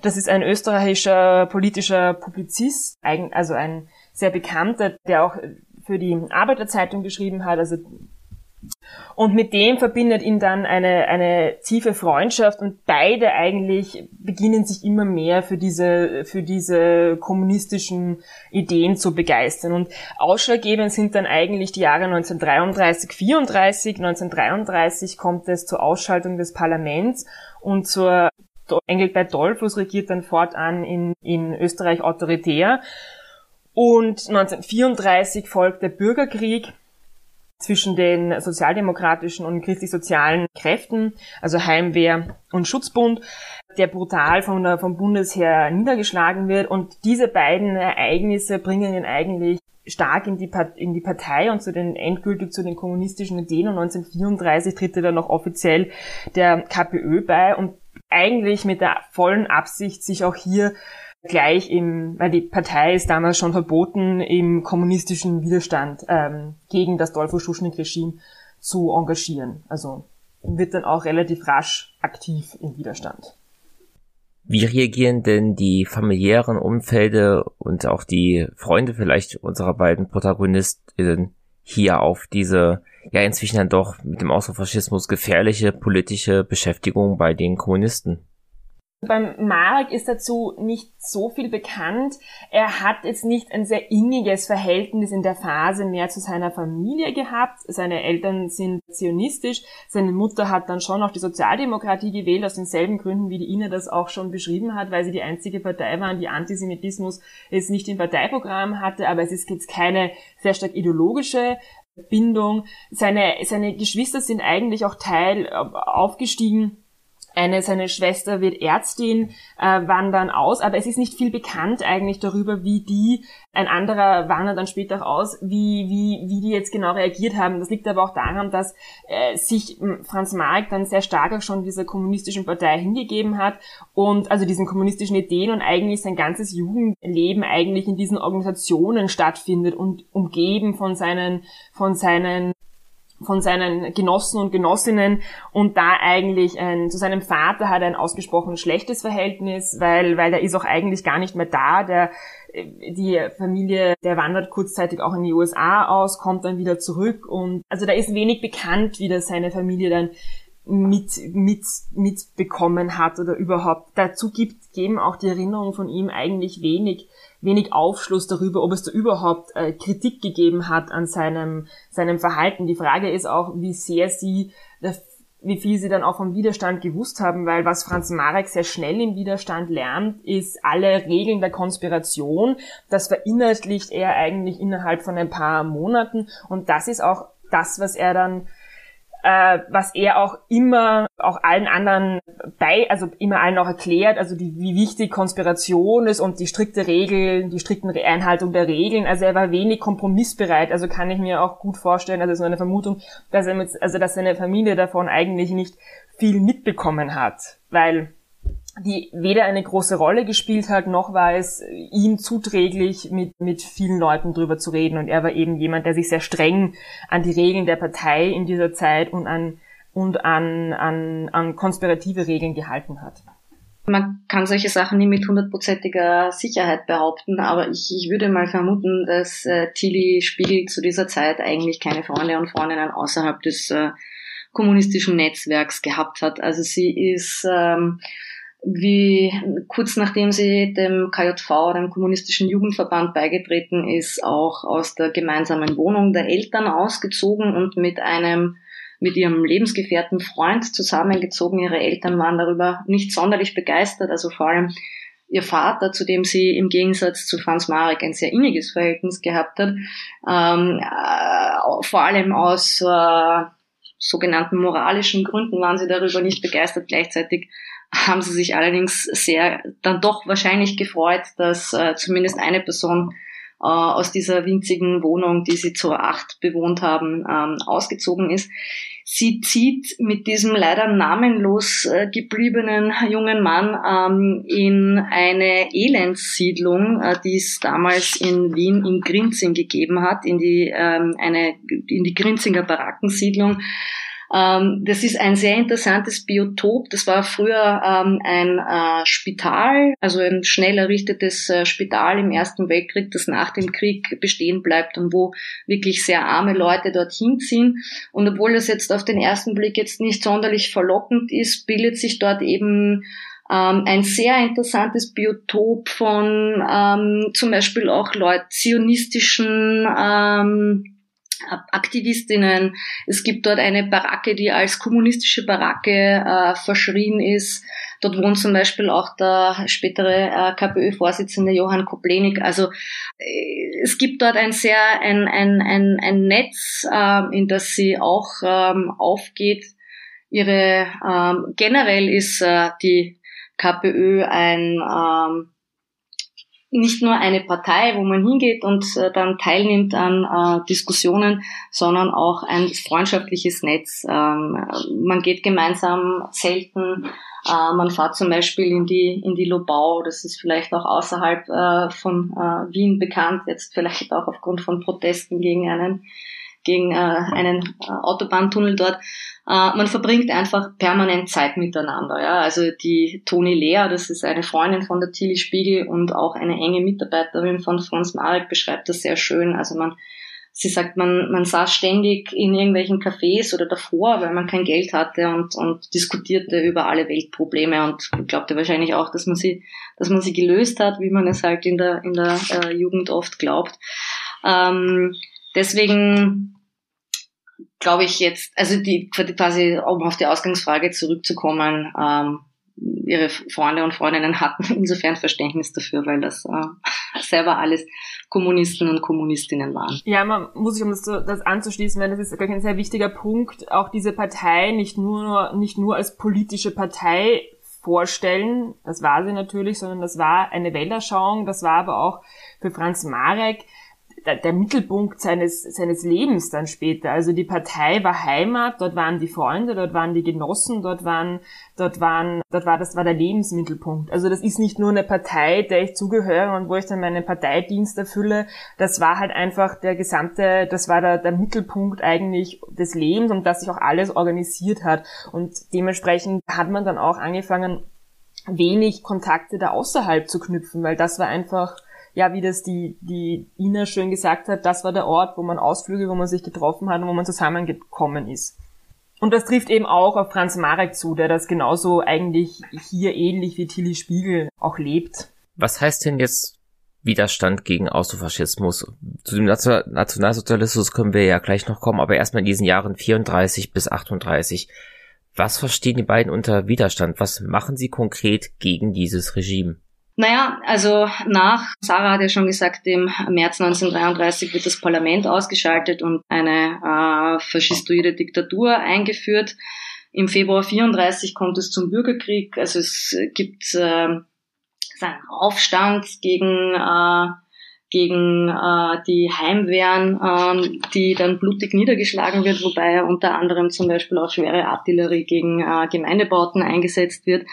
Speaker 3: Das ist ein österreichischer politischer Publizist, also ein sehr bekannter, der auch für die Arbeiterzeitung geschrieben hat, also und mit dem verbindet ihn dann eine, eine tiefe Freundschaft und beide eigentlich beginnen sich immer mehr für diese, für diese kommunistischen Ideen zu begeistern. Und ausschlaggebend sind dann eigentlich die Jahre 1933, 34. 1933 kommt es zur Ausschaltung des Parlaments und zur Engelbert Dollfuß regiert dann fortan in, in Österreich autoritär. Und 1934 folgt der Bürgerkrieg zwischen den sozialdemokratischen und christlich-sozialen Kräften, also Heimwehr und Schutzbund, der brutal von der, vom Bundesheer niedergeschlagen wird. Und diese beiden Ereignisse bringen ihn eigentlich stark in die, in die Partei und zu den endgültig zu den kommunistischen Ideen. Und 1934 tritt er dann noch offiziell der KPÖ bei und eigentlich mit der vollen Absicht, sich auch hier gleich im, weil die Partei ist damals schon verboten, im kommunistischen Widerstand ähm, gegen das Dolfo-Schuschnigg-Regime zu engagieren. Also wird dann auch relativ rasch aktiv im Widerstand.
Speaker 2: Wie reagieren denn die familiären Umfelde und auch die Freunde vielleicht unserer beiden Protagonistinnen hier auf diese ja inzwischen dann doch mit dem Austrofaschismus gefährliche politische Beschäftigung bei den Kommunisten?
Speaker 3: Beim Marek ist dazu nicht so viel bekannt. Er hat jetzt nicht ein sehr inniges Verhältnis in der Phase mehr zu seiner Familie gehabt. Seine Eltern sind zionistisch. Seine Mutter hat dann schon auch die Sozialdemokratie gewählt, aus denselben Gründen, wie die Ina das auch schon beschrieben hat, weil sie die einzige Partei waren, die Antisemitismus jetzt nicht im Parteiprogramm hatte. Aber es ist jetzt keine sehr stark ideologische Bindung. Seine, seine Geschwister sind eigentlich auch Teil äh, aufgestiegen eine, seine Schwester wird Ärztin, äh, wandern aus, aber es ist nicht viel bekannt eigentlich darüber, wie die, ein anderer wandert dann später auch aus, wie, wie, wie die jetzt genau reagiert haben. Das liegt aber auch daran, dass äh, sich Franz Marek dann sehr stark auch schon dieser kommunistischen Partei hingegeben hat und also diesen kommunistischen Ideen und eigentlich sein ganzes Jugendleben eigentlich in diesen Organisationen stattfindet und umgeben von seinen, von seinen von seinen Genossen und Genossinnen und da eigentlich ein, zu seinem Vater hat er ein ausgesprochen schlechtes Verhältnis, weil, weil er ist auch eigentlich gar nicht mehr da. Der, die Familie, der wandert kurzzeitig auch in die USA aus, kommt dann wieder zurück und also da ist wenig bekannt, wie das seine Familie dann mit, mit, mitbekommen hat oder überhaupt. Dazu gibt, geben auch die Erinnerungen von ihm eigentlich wenig wenig Aufschluss darüber, ob es da überhaupt äh, Kritik gegeben hat an seinem, seinem Verhalten. Die Frage ist auch, wie sehr sie, wie viel sie dann auch vom Widerstand gewusst haben, weil was Franz Marek sehr schnell im Widerstand lernt, ist alle Regeln der Konspiration. Das verinnerlicht er eigentlich innerhalb von ein paar Monaten und das ist auch das, was er dann äh, was er auch immer auch allen anderen bei, also immer allen auch erklärt, also die, wie wichtig Konspiration ist und die strikte Regeln, die strikten Einhaltung der Regeln. Also er war wenig kompromissbereit. Also kann ich mir auch gut vorstellen, also so eine Vermutung, dass er mit, also dass seine Familie davon eigentlich nicht viel mitbekommen hat, weil die weder eine große Rolle gespielt hat, noch war es ihm zuträglich, mit, mit vielen Leuten drüber zu reden. Und er war eben jemand, der sich sehr streng an die Regeln der Partei in dieser Zeit und an, und an, an, an konspirative Regeln gehalten hat.
Speaker 1: Man kann solche Sachen nie mit hundertprozentiger Sicherheit behaupten, aber ich, ich würde mal vermuten, dass äh, Tilly Spiegel zu dieser Zeit eigentlich keine Freunde und Freundinnen außerhalb des äh, kommunistischen Netzwerks gehabt hat. Also sie ist ähm, wie kurz nachdem sie dem KJV, dem Kommunistischen Jugendverband, beigetreten ist, auch aus der gemeinsamen Wohnung der Eltern ausgezogen und mit einem mit ihrem lebensgefährten Freund zusammengezogen. Ihre Eltern waren darüber nicht sonderlich begeistert, also vor allem ihr Vater, zu dem sie im Gegensatz zu Franz Marek ein sehr inniges Verhältnis gehabt hat, ähm, äh, vor allem aus äh, sogenannten moralischen Gründen waren sie darüber nicht begeistert. Gleichzeitig haben sie sich allerdings sehr dann doch wahrscheinlich gefreut, dass äh, zumindest eine Person äh, aus dieser winzigen Wohnung, die sie zur acht bewohnt haben, ähm, ausgezogen ist. Sie zieht mit diesem leider namenlos äh, gebliebenen jungen Mann ähm, in eine Elendssiedlung, äh, die es damals in Wien in Grinzing gegeben hat, in die ähm, eine in die Grinzinger Barackensiedlung das ist ein sehr interessantes Biotop. Das war früher ähm, ein äh, Spital, also ein schnell errichtetes äh, Spital im Ersten Weltkrieg, das nach dem Krieg bestehen bleibt und wo wirklich sehr arme Leute dorthin ziehen. Und obwohl das jetzt auf den ersten Blick jetzt nicht sonderlich verlockend ist, bildet sich dort eben ähm, ein sehr interessantes Biotop von ähm, zum Beispiel auch Leut zionistischen ähm, Aktivistinnen. Es gibt dort eine Baracke, die als kommunistische Baracke äh, verschrien ist. Dort wohnt zum Beispiel auch der spätere äh, KPÖ-Vorsitzende Johann Koplenik. Also äh, es gibt dort ein sehr ein, ein, ein, ein Netz, äh, in das sie auch ähm, aufgeht. Ihre ähm, generell ist äh, die KPÖ ein ähm, nicht nur eine Partei, wo man hingeht und äh, dann teilnimmt an äh, Diskussionen, sondern auch ein freundschaftliches Netz. Ähm, man geht gemeinsam selten. Äh, man fährt zum Beispiel in die in die Lobau. Das ist vielleicht auch außerhalb äh, von äh, Wien bekannt. Jetzt vielleicht auch aufgrund von Protesten gegen einen gegen äh, einen äh, Autobahntunnel dort. Äh, man verbringt einfach permanent Zeit miteinander. Ja? Also die Toni Lea, das ist eine Freundin von der Tilly Spiegel und auch eine enge Mitarbeiterin von Franz Marek, beschreibt das sehr schön. Also man Sie sagt, man, man saß ständig in irgendwelchen Cafés oder davor, weil man kein Geld hatte und, und diskutierte über alle Weltprobleme und glaubte wahrscheinlich auch, dass man sie, dass man sie gelöst hat, wie man es halt in der, in der äh, Jugend oft glaubt. Ähm, deswegen glaube ich jetzt, also die quasi, um auf die Ausgangsfrage zurückzukommen, ähm, ihre Freunde und Freundinnen hatten *laughs* insofern Verständnis dafür, weil das äh, *laughs* selber alles Kommunisten und Kommunistinnen waren.
Speaker 3: Ja, man muss sich, um das, das anzuschließen, weil das ist, glaube ich, ein sehr wichtiger Punkt, auch diese Partei nicht nur, nicht nur als politische Partei vorstellen, das war sie natürlich, sondern das war eine Weltanschauung, das war aber auch für Franz Marek der, Mittelpunkt seines, seines Lebens dann später. Also die Partei war Heimat, dort waren die Freunde, dort waren die Genossen, dort waren, dort waren, dort war, das war der Lebensmittelpunkt. Also das ist nicht nur eine Partei, der ich zugehöre und wo ich dann meinen Parteidienst erfülle. Das war halt einfach der gesamte, das war der, der Mittelpunkt eigentlich des Lebens und das sich auch alles organisiert hat. Und dementsprechend hat man dann auch angefangen, wenig Kontakte da außerhalb zu knüpfen, weil das war einfach, ja, wie das die, die Ina schön gesagt hat, das war der Ort, wo man Ausflüge, wo man sich getroffen hat und wo man zusammengekommen ist. Und das trifft eben auch auf Franz Marek zu, der das genauso eigentlich hier ähnlich wie Tilly Spiegel auch lebt.
Speaker 2: Was heißt denn jetzt Widerstand gegen Austrofaschismus? Zu dem Nationalsozialismus können wir ja gleich noch kommen, aber erstmal in diesen Jahren 34 bis 38. Was verstehen die beiden unter Widerstand? Was machen sie konkret gegen dieses Regime?
Speaker 1: Naja, also nach, Sarah hat ja schon gesagt, im März 1933 wird das Parlament ausgeschaltet und eine äh, faschistoide Diktatur eingeführt. Im Februar 34 kommt es zum Bürgerkrieg, also es gibt äh, einen Aufstand gegen äh, gegen äh, die Heimwehren, äh, die dann blutig niedergeschlagen wird, wobei unter anderem zum Beispiel auch schwere Artillerie gegen äh, Gemeindebauten eingesetzt wird.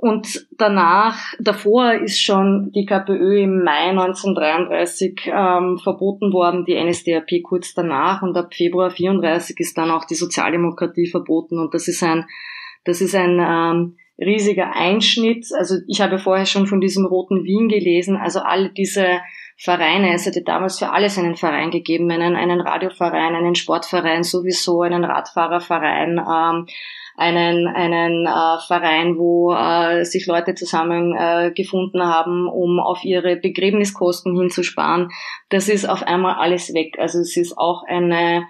Speaker 1: Und danach, davor ist schon die KPÖ im Mai 1933 ähm, verboten worden, die NSDAP kurz danach. Und ab Februar 34 ist dann auch die Sozialdemokratie verboten. Und das ist ein, das ist ein ähm, riesiger Einschnitt. Also ich habe vorher schon von diesem roten Wien gelesen, also alle diese Vereine, es hätte damals für alles einen Verein gegeben, einen, einen Radioverein, einen Sportverein sowieso, einen Radfahrerverein, ähm, einen, einen äh, Verein, wo äh, sich Leute zusammengefunden äh, haben, um auf ihre Begräbniskosten hinzusparen. Das ist auf einmal alles weg. Also es ist auch eine,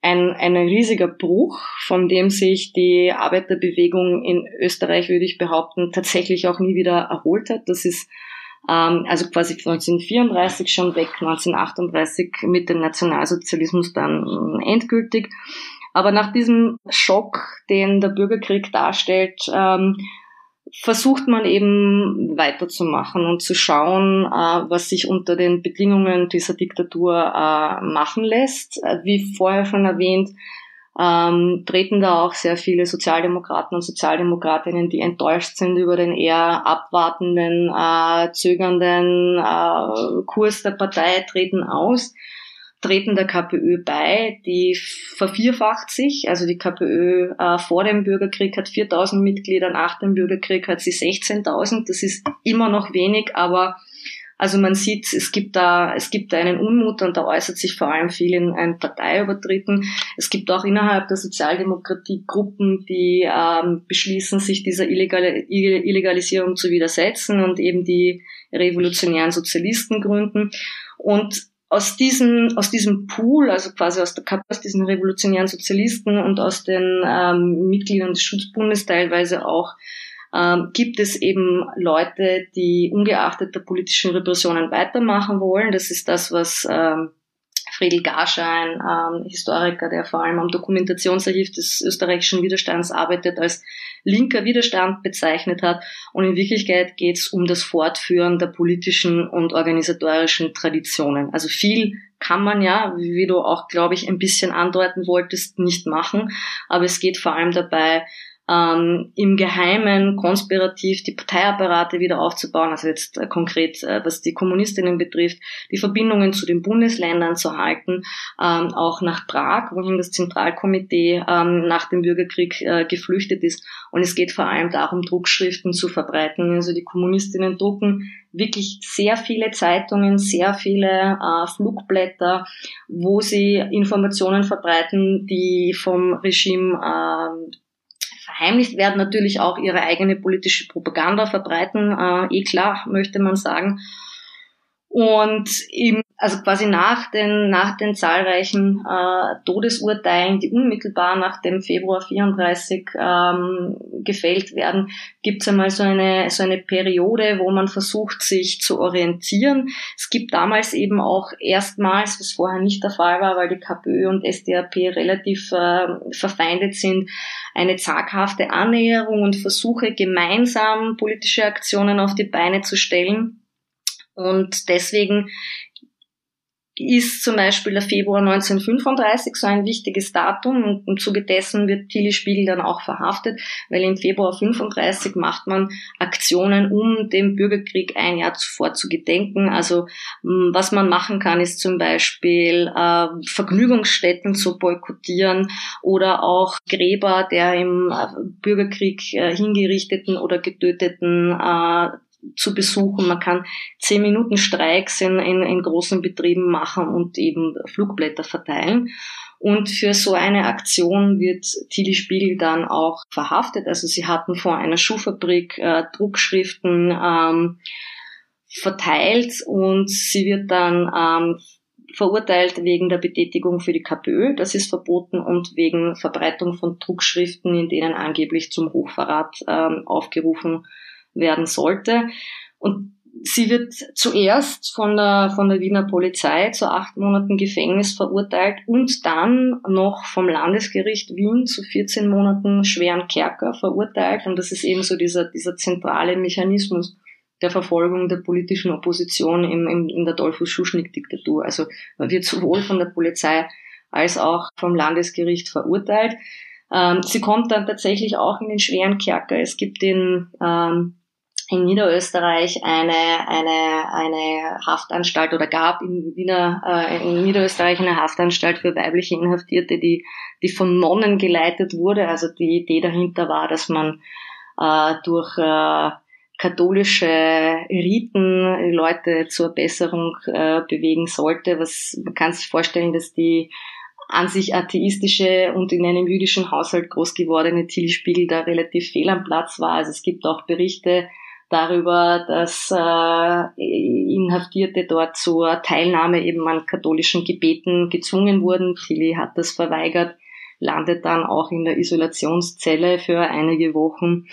Speaker 1: ein, ein riesiger Bruch, von dem sich die Arbeiterbewegung in Österreich, würde ich behaupten, tatsächlich auch nie wieder erholt hat. Das ist ähm, also quasi 1934 schon weg, 1938 mit dem Nationalsozialismus dann endgültig. Aber nach diesem Schock, den der Bürgerkrieg darstellt, ähm, versucht man eben weiterzumachen und zu schauen, äh, was sich unter den Bedingungen dieser Diktatur äh, machen lässt. Äh, wie vorher schon erwähnt, ähm, treten da auch sehr viele Sozialdemokraten und Sozialdemokratinnen, die enttäuscht sind über den eher abwartenden, äh, zögernden äh, Kurs der Partei, treten aus treten der KPÖ bei, die vervierfacht sich. Also die KPÖ äh, vor dem Bürgerkrieg hat 4000 Mitglieder, nach dem Bürgerkrieg hat sie 16.000. Das ist immer noch wenig, aber also man sieht, es gibt da, es gibt da einen Unmut und da äußert sich vor allem viel in ein Parteiübertritten. Es gibt auch innerhalb der Sozialdemokratie Gruppen, die ähm, beschließen, sich dieser Illegale, Illegalisierung zu widersetzen und eben die revolutionären Sozialisten gründen. Und aus diesem, aus diesem Pool, also quasi aus, der, aus diesen revolutionären Sozialisten und aus den ähm, Mitgliedern des Schutzbundes teilweise auch, ähm, gibt es eben Leute, die ungeachtet der politischen Repressionen weitermachen wollen. Das ist das, was ähm, Friedel Garschein, ähm, Historiker, der vor allem am Dokumentationsarchiv des österreichischen Widerstands arbeitet, als linker Widerstand bezeichnet hat. Und in Wirklichkeit geht es um das Fortführen der politischen und organisatorischen Traditionen. Also viel kann man ja, wie du auch, glaube ich, ein bisschen andeuten wolltest, nicht machen. Aber es geht vor allem dabei ähm, im Geheimen konspirativ die Parteiapparate wieder aufzubauen, also jetzt äh, konkret, äh, was die Kommunistinnen betrifft, die Verbindungen zu den Bundesländern zu halten, ähm, auch nach Prag, wohin das Zentralkomitee ähm, nach dem Bürgerkrieg äh, geflüchtet ist. Und es geht vor allem darum, Druckschriften zu verbreiten. Also die Kommunistinnen drucken wirklich sehr viele Zeitungen, sehr viele äh, Flugblätter, wo sie Informationen verbreiten, die vom Regime äh, verheimlicht werden, natürlich auch ihre eigene politische Propaganda verbreiten, äh, eh klar, möchte man sagen. Und im also quasi nach den, nach den zahlreichen äh, Todesurteilen, die unmittelbar nach dem Februar 34 ähm, gefällt werden, gibt es einmal so eine, so eine Periode, wo man versucht, sich zu orientieren. Es gibt damals eben auch erstmals, was vorher nicht der Fall war, weil die KPÖ und SDAP relativ äh, verfeindet sind, eine zaghafte Annäherung und Versuche, gemeinsam politische Aktionen auf die Beine zu stellen. Und deswegen ist zum Beispiel der Februar 1935 so ein wichtiges Datum und im Zuge dessen wird Tilly Spiegel dann auch verhaftet, weil im Februar 35 macht man Aktionen, um dem Bürgerkrieg ein Jahr zuvor zu gedenken. Also was man machen kann, ist zum Beispiel äh, Vergnügungsstätten zu boykottieren oder auch Gräber der im äh, Bürgerkrieg äh, hingerichteten oder getöteten äh, zu besuchen. Man kann zehn Minuten Streiks in, in, in großen Betrieben machen und eben Flugblätter verteilen. Und für so eine Aktion wird Tilly Spiegel dann auch verhaftet. Also sie hatten vor einer Schuhfabrik äh, Druckschriften ähm, verteilt und sie wird dann ähm, verurteilt wegen der Betätigung für die KPÖ, das ist verboten, und wegen Verbreitung von Druckschriften, in denen angeblich zum Hochverrat ähm, aufgerufen werden sollte. Und sie wird zuerst von der, von der Wiener Polizei zu acht Monaten Gefängnis verurteilt und dann noch vom Landesgericht Wien zu 14 Monaten schweren Kerker verurteilt. Und das ist eben so dieser, dieser zentrale Mechanismus der Verfolgung der politischen Opposition im, im, in der Dollfuß-Schuschnigg-Diktatur. Also man wird sowohl von der Polizei als auch vom Landesgericht verurteilt. Ähm, sie kommt dann tatsächlich auch in den schweren Kerker. Es gibt den ähm, in Niederösterreich eine, eine, eine Haftanstalt oder gab in, Wiener, äh, in Niederösterreich eine Haftanstalt für weibliche Inhaftierte, die, die von Nonnen geleitet wurde. Also die Idee dahinter war, dass man äh, durch äh, katholische Riten Leute zur Besserung äh, bewegen sollte. Was man kann sich vorstellen, dass die an sich atheistische und in einem jüdischen Haushalt groß gewordene Tilly Spiegel da relativ fehl am Platz war. Also es gibt auch Berichte, darüber, dass äh, Inhaftierte dort zur Teilnahme eben an katholischen Gebeten gezwungen wurden. Tilly hat das verweigert, landet dann auch in der Isolationszelle für einige Wochen.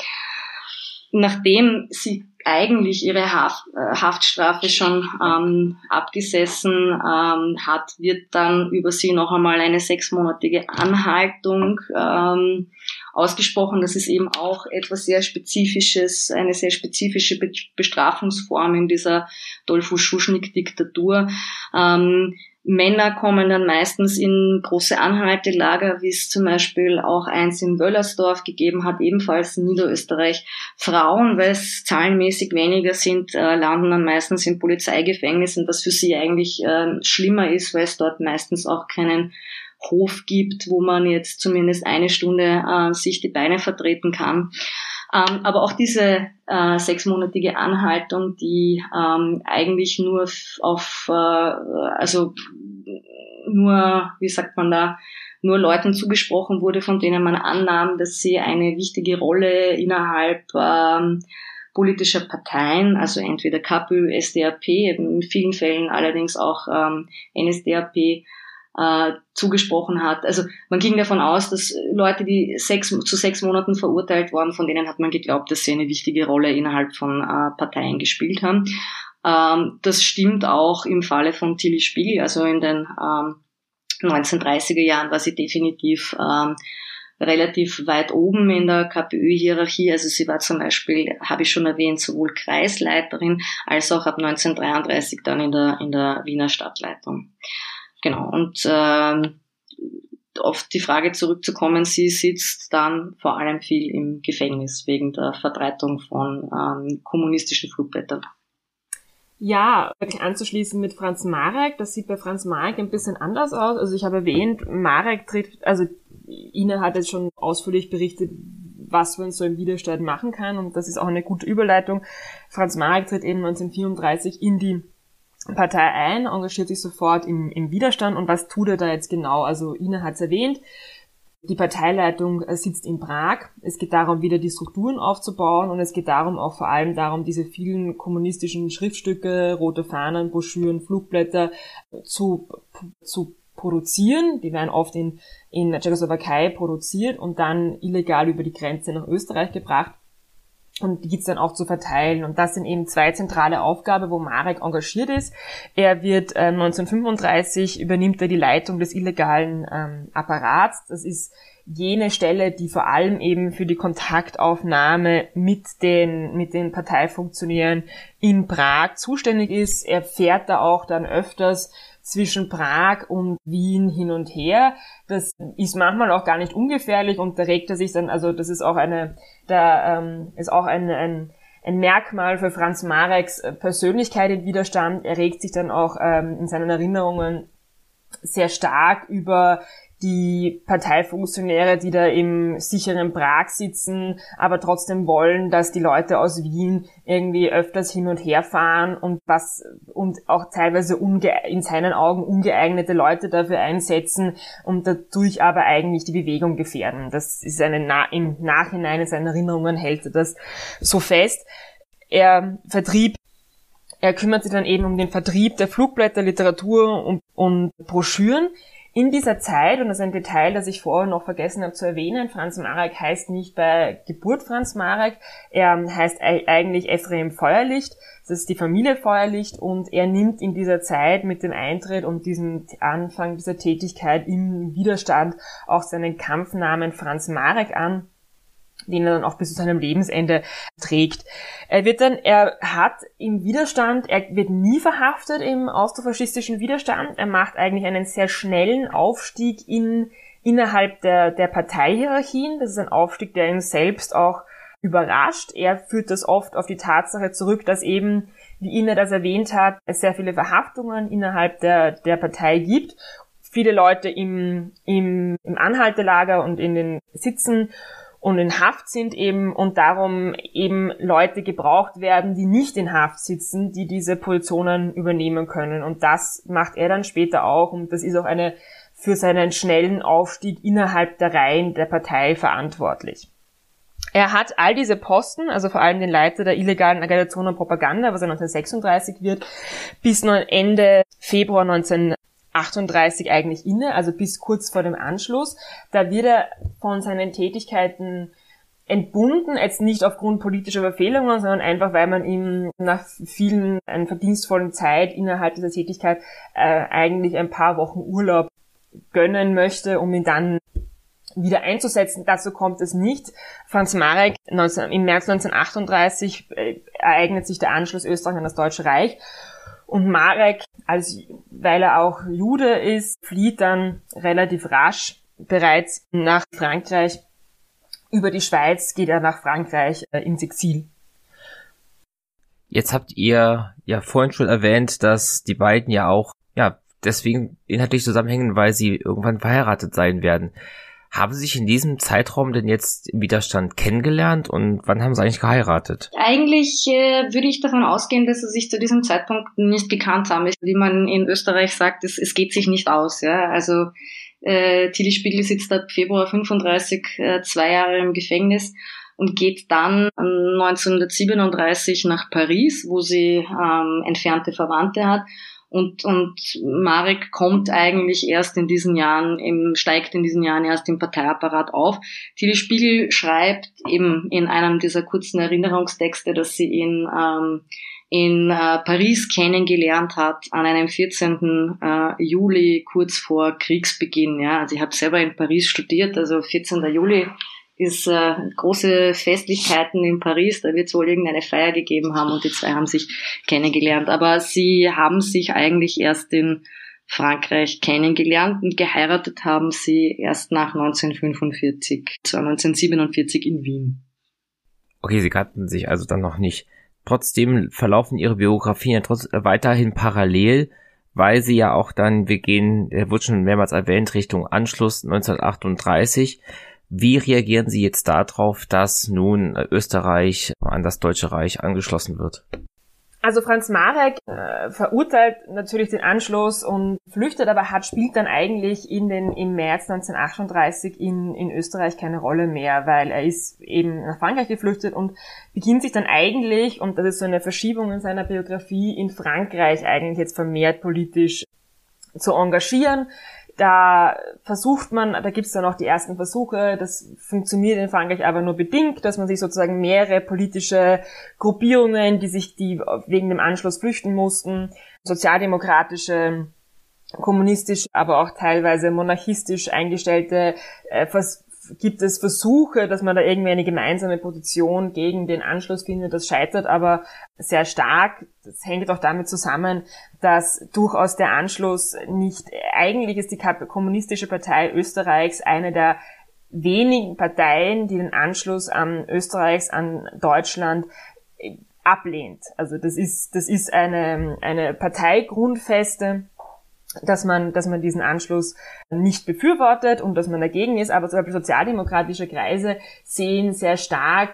Speaker 1: Nachdem sie eigentlich ihre Haft, äh, Haftstrafe schon ähm, abgesessen ähm, hat, wird dann über sie noch einmal eine sechsmonatige Anhaltung ähm, ausgesprochen. Das ist eben auch etwas sehr Spezifisches, eine sehr spezifische Be Bestrafungsform in dieser Dolfo-Schuschnigg-Diktatur. Ähm, Männer kommen dann meistens in große Anhaltelager, wie es zum Beispiel auch eins in Wöllersdorf gegeben hat, ebenfalls in Niederösterreich. Frauen, weil es zahlenmäßig weniger sind, äh, landen dann meistens in Polizeigefängnissen, was für sie eigentlich äh, schlimmer ist, weil es dort meistens auch keinen Hof gibt, wo man jetzt zumindest eine Stunde äh, sich die Beine vertreten kann. Ähm, aber auch diese äh, sechsmonatige Anhaltung, die ähm, eigentlich nur auf, äh, also nur, wie sagt man da, nur Leuten zugesprochen wurde, von denen man annahm, dass sie eine wichtige Rolle innerhalb ähm, politischer Parteien, also entweder KPÖ, SDAP, in vielen Fällen allerdings auch ähm, NSDAP, äh, zugesprochen hat. Also man ging davon aus, dass Leute, die sechs, zu sechs Monaten verurteilt waren, von denen hat man geglaubt, dass sie eine wichtige Rolle innerhalb von äh, Parteien gespielt haben. Ähm, das stimmt auch im Falle von Tilly Spiegel, also in den ähm, 1930er Jahren war sie definitiv ähm, relativ weit oben in der KPÖ-Hierarchie. Also sie war zum Beispiel, habe ich schon erwähnt, sowohl Kreisleiterin als auch ab 1933 dann in der, in der Wiener Stadtleitung. Genau. Und ähm, auf die Frage zurückzukommen, sie sitzt dann vor allem viel im Gefängnis wegen der Verbreitung von ähm, kommunistischen Flugblättern.
Speaker 3: Ja, wirklich anzuschließen mit Franz Marek, das sieht bei Franz Marek ein bisschen anders aus. Also ich habe erwähnt, Marek tritt, also Ina hat jetzt schon ausführlich berichtet, was man so im Widerstand machen kann und das ist auch eine gute Überleitung. Franz Marek tritt eben 1934 in die Partei ein, engagiert sich sofort im, im Widerstand und was tut er da jetzt genau? Also Ina hat es erwähnt, Die Parteileitung äh, sitzt in Prag. Es geht darum, wieder die Strukturen aufzubauen und es geht darum auch vor allem darum, diese vielen kommunistischen Schriftstücke, rote Fahnen, Broschüren, Flugblätter zu, zu produzieren. Die werden oft in, in Tschechoslowakei produziert und dann illegal über die Grenze nach Österreich gebracht und die dann auch zu verteilen. Und das sind eben zwei zentrale Aufgaben, wo Marek engagiert ist. Er wird äh, 1935 übernimmt er die Leitung des illegalen ähm, Apparats. Das ist jene Stelle, die vor allem eben für die Kontaktaufnahme mit den, mit den Parteifunktionären in Prag zuständig ist. Er fährt da auch dann öfters zwischen Prag und Wien hin und her. Das ist manchmal auch gar nicht ungefährlich und da regt er sich dann, also das ist auch eine, da ähm, ist auch ein, ein, ein Merkmal für Franz Mareks Persönlichkeit in Widerstand. Er regt sich dann auch ähm, in seinen Erinnerungen sehr stark über die Parteifunktionäre, die da im sicheren Prag sitzen, aber trotzdem wollen, dass die Leute aus Wien irgendwie öfters hin und her fahren und was und auch teilweise in seinen Augen ungeeignete Leute dafür einsetzen und dadurch aber eigentlich die Bewegung gefährden. Das ist eine Na im Nachhinein in seinen Erinnerungen hält er das so fest. Er vertrieb er kümmert sich dann eben um den Vertrieb der Flugblätter, Literatur und, und Broschüren. In dieser Zeit, und das ist ein Detail, das ich vorher noch vergessen habe zu erwähnen, Franz Marek heißt nicht bei Geburt Franz Marek, er heißt eigentlich Ephraim Feuerlicht, das ist die Familie Feuerlicht und er nimmt in dieser Zeit mit dem Eintritt und diesem Anfang dieser Tätigkeit im Widerstand auch seinen Kampfnamen Franz Marek an den er dann auch bis zu seinem Lebensende trägt. Er wird dann, er hat im Widerstand, er wird nie verhaftet im austrofaschistischen Widerstand. Er macht eigentlich einen sehr schnellen Aufstieg in, innerhalb der, der Parteihierarchien. Das ist ein Aufstieg, der ihn selbst auch überrascht. Er führt das oft auf die Tatsache zurück, dass eben, wie Ina das erwähnt hat, es sehr viele Verhaftungen innerhalb der, der Partei gibt. Viele Leute im, im, im Anhaltelager und in den Sitzen und in Haft sind eben und darum eben Leute gebraucht werden, die nicht in Haft sitzen, die diese Positionen übernehmen können. Und das macht er dann später auch und das ist auch eine für seinen schnellen Aufstieg innerhalb der Reihen der Partei verantwortlich. Er hat all diese Posten, also vor allem den Leiter der illegalen Agitation und Propaganda, was er 1936 wird, bis Ende Februar 19 38 eigentlich inne, also bis kurz vor dem Anschluss. Da wird er von seinen Tätigkeiten entbunden, jetzt nicht aufgrund politischer Verfehlungen, sondern einfach, weil man ihm nach vielen, einer verdienstvollen Zeit innerhalb dieser Tätigkeit äh, eigentlich ein paar Wochen Urlaub gönnen möchte, um ihn dann wieder einzusetzen. Dazu kommt es nicht. Franz Marek 19, im März 1938 äh, ereignet sich der Anschluss Österreich an das Deutsche Reich und Marek, als, weil er auch Jude ist, flieht dann relativ rasch bereits nach Frankreich. Über die Schweiz geht er nach Frankreich äh, ins Exil.
Speaker 2: Jetzt habt ihr ja vorhin schon erwähnt, dass die beiden ja auch, ja, deswegen inhaltlich zusammenhängen, weil sie irgendwann verheiratet sein werden. Haben Sie sich in diesem Zeitraum denn jetzt im Widerstand kennengelernt und wann haben Sie eigentlich geheiratet?
Speaker 1: Eigentlich äh, würde ich davon ausgehen, dass Sie sich zu diesem Zeitpunkt nicht gekannt haben. Wie man in Österreich sagt, es, es geht sich nicht aus. Ja? Also äh, Tilly Spiegel sitzt ab Februar 35 äh, zwei Jahre im Gefängnis und geht dann 1937 nach Paris, wo sie ähm, entfernte Verwandte hat und, und Marek kommt eigentlich erst in diesen Jahren, im, steigt in diesen Jahren erst im Parteiapparat auf. Tilly Spiegel schreibt eben in einem dieser kurzen Erinnerungstexte, dass sie ihn ähm, in äh, Paris kennengelernt hat an einem 14. Äh, Juli kurz vor Kriegsbeginn. Ja, also ich habe selber in Paris studiert, also 14. Juli ist äh, große Festlichkeiten in Paris, da wird es wohl irgendeine Feier gegeben haben und die zwei haben sich kennengelernt. Aber sie haben sich eigentlich erst in Frankreich kennengelernt und geheiratet haben sie erst nach 1945, zwar 1947 in Wien.
Speaker 2: Okay, sie kannten sich also dann noch nicht. Trotzdem verlaufen ihre Biografien ja trotz, äh, weiterhin parallel, weil sie ja auch dann, wir gehen, er wurde schon mehrmals erwähnt, Richtung Anschluss 1938 wie reagieren Sie jetzt darauf, dass nun Österreich an das Deutsche Reich angeschlossen wird?
Speaker 3: Also Franz Marek äh, verurteilt natürlich den Anschluss und flüchtet, aber hat spielt dann eigentlich in den im März 1938 in, in Österreich keine Rolle mehr, weil er ist eben nach Frankreich geflüchtet und beginnt sich dann eigentlich, und das ist so eine Verschiebung in seiner Biografie, in Frankreich eigentlich jetzt vermehrt politisch zu engagieren. Da versucht man, da gibt's dann auch die ersten Versuche, das funktioniert in Frankreich aber nur bedingt, dass man sich sozusagen mehrere politische Gruppierungen, die sich die wegen dem Anschluss flüchten mussten, sozialdemokratische, kommunistisch, aber auch teilweise monarchistisch eingestellte äh, gibt es Versuche, dass man da irgendwie eine gemeinsame Position gegen den Anschluss findet. Das scheitert aber sehr stark. Das hängt auch damit zusammen, dass durchaus der Anschluss nicht, eigentlich ist die Kommunistische Partei Österreichs eine der wenigen Parteien, die den Anschluss an Österreichs an Deutschland äh, ablehnt. Also das ist, das ist eine, eine Parteigrundfeste, dass man, dass man diesen Anschluss nicht befürwortet und dass man dagegen ist, aber zum Beispiel sozialdemokratische Kreise sehen sehr stark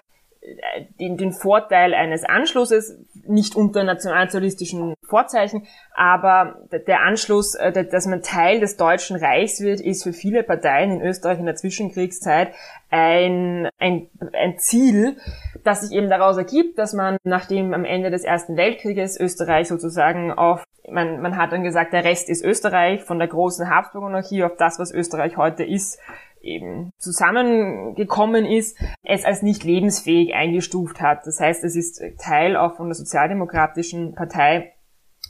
Speaker 3: den, den Vorteil eines Anschlusses, nicht unter nationalsozialistischen Vorzeichen, aber der Anschluss, äh, dass man Teil des Deutschen Reichs wird, ist für viele Parteien in Österreich in der Zwischenkriegszeit ein, ein, ein Ziel, das sich eben daraus ergibt, dass man, nachdem am Ende des Ersten Weltkrieges Österreich sozusagen auf, man, man hat dann gesagt, der Rest ist Österreich, von der großen Habsburg-Monarchie auf das, was Österreich heute ist, eben zusammengekommen ist, es als nicht lebensfähig eingestuft hat. Das heißt, es ist Teil auch von der Sozialdemokratischen Partei,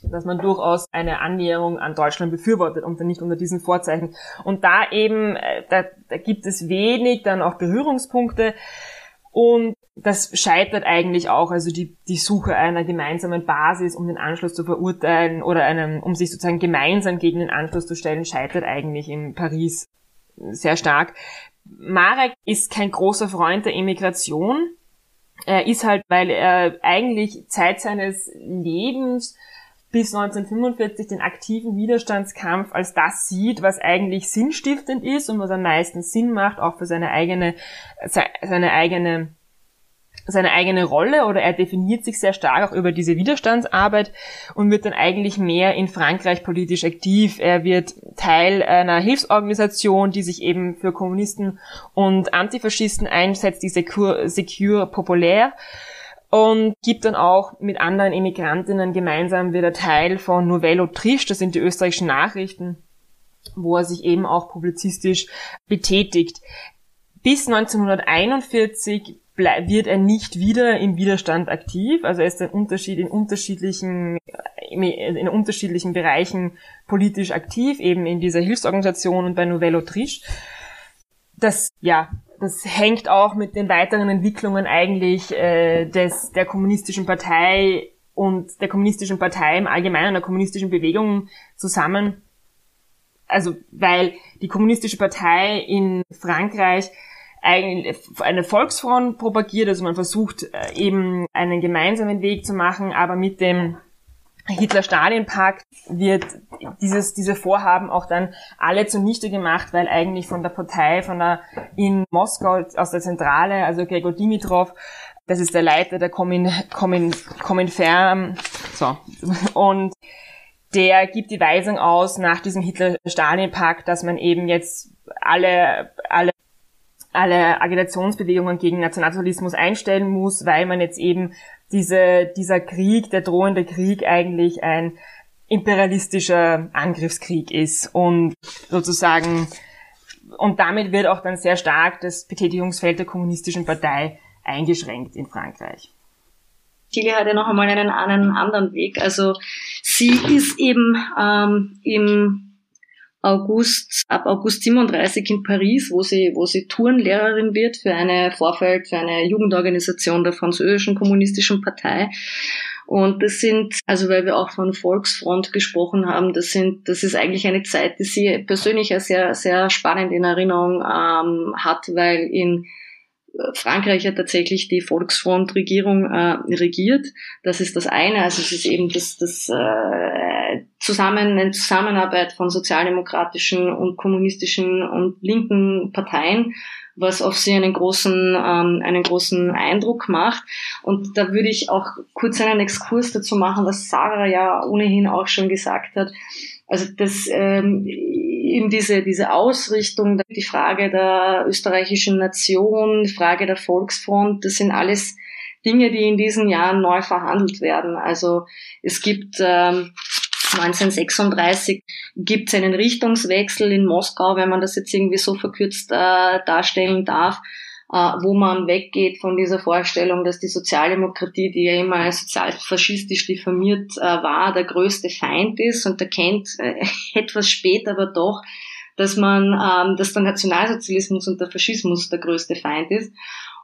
Speaker 3: dass man durchaus eine Annäherung an Deutschland befürwortet und nicht unter diesen Vorzeichen. Und da eben, äh, da, da gibt es wenig dann auch Berührungspunkte und das scheitert eigentlich auch, also die, die Suche einer gemeinsamen Basis, um den Anschluss zu verurteilen oder einem, um sich sozusagen gemeinsam gegen den Anschluss zu stellen, scheitert eigentlich in Paris sehr stark. Marek ist kein großer Freund der Immigration. Er ist halt, weil er eigentlich Zeit seines Lebens bis 1945 den aktiven Widerstandskampf als das sieht, was eigentlich sinnstiftend ist und was am meisten Sinn macht, auch für seine eigene, seine eigene seine eigene Rolle oder er definiert sich sehr stark auch über diese Widerstandsarbeit und wird dann eigentlich mehr in Frankreich politisch aktiv. Er wird Teil einer Hilfsorganisation, die sich eben für Kommunisten und Antifaschisten einsetzt, die Secure, Secure Populaire und gibt dann auch mit anderen Immigrantinnen gemeinsam wieder Teil von Nouvelle Autriche, das sind die österreichischen Nachrichten, wo er sich eben auch publizistisch betätigt. Bis 1941 wird er nicht wieder im Widerstand aktiv. Also er ist ein Unterschied in unterschiedlichen, in unterschiedlichen Bereichen politisch aktiv, eben in dieser Hilfsorganisation und bei Nouvelle Autriche. Das, ja, das hängt auch mit den weiteren Entwicklungen eigentlich äh, des, der kommunistischen Partei und der kommunistischen Partei im Allgemeinen, der kommunistischen Bewegung zusammen. Also, weil die kommunistische Partei in Frankreich eine Volksfront propagiert, also man versucht äh, eben einen gemeinsamen Weg zu machen, aber mit dem Hitler-Stalin-Pakt wird dieses, diese Vorhaben auch dann alle zunichte gemacht, weil eigentlich von der Partei, von der in Moskau aus der Zentrale, also Gregor Dimitrov, das ist der Leiter der Komin, Komin, Kominfern, so, und der gibt die Weisung aus nach diesem Hitler-Stalin-Pakt, dass man eben jetzt alle, alle alle Agitationsbewegungen gegen Nationalsozialismus einstellen muss, weil man jetzt eben diese, dieser Krieg, der drohende Krieg eigentlich ein imperialistischer Angriffskrieg ist und sozusagen und damit wird auch dann sehr stark das Betätigungsfeld der kommunistischen Partei eingeschränkt in Frankreich.
Speaker 1: Chile hat ja noch einmal einen, einen anderen Weg. Also sie ist eben ähm, im August, ab August 37 in Paris, wo sie, wo sie Turnlehrerin wird für eine Vorfeld, für eine Jugendorganisation der französischen kommunistischen Partei. Und das sind, also weil wir auch von Volksfront gesprochen haben, das sind, das ist eigentlich eine Zeit, die sie persönlich sehr, sehr spannend in Erinnerung ähm, hat, weil in Frankreich hat tatsächlich die Volksfront-Regierung äh, regiert. Das ist das eine. Also es ist eben das, das äh, Zusammen, eine Zusammenarbeit von sozialdemokratischen und kommunistischen und linken Parteien, was auf sie einen großen, ähm, einen großen Eindruck macht. Und da würde ich auch kurz einen Exkurs dazu machen, was Sarah ja ohnehin auch schon gesagt hat. Also das ähm, eben diese, diese Ausrichtung, die Frage der österreichischen Nation, die Frage der Volksfront, das sind alles Dinge, die in diesen Jahren neu verhandelt werden. Also es gibt ähm, 1936 gibt es einen Richtungswechsel in Moskau, wenn man das jetzt irgendwie so verkürzt äh, darstellen darf, wo man weggeht von dieser Vorstellung, dass die Sozialdemokratie, die ja immer sozialfaschistisch diffamiert äh, war, der größte Feind ist und erkennt äh, *laughs* etwas später aber doch, dass man, ähm, dass der Nationalsozialismus und der Faschismus der größte Feind ist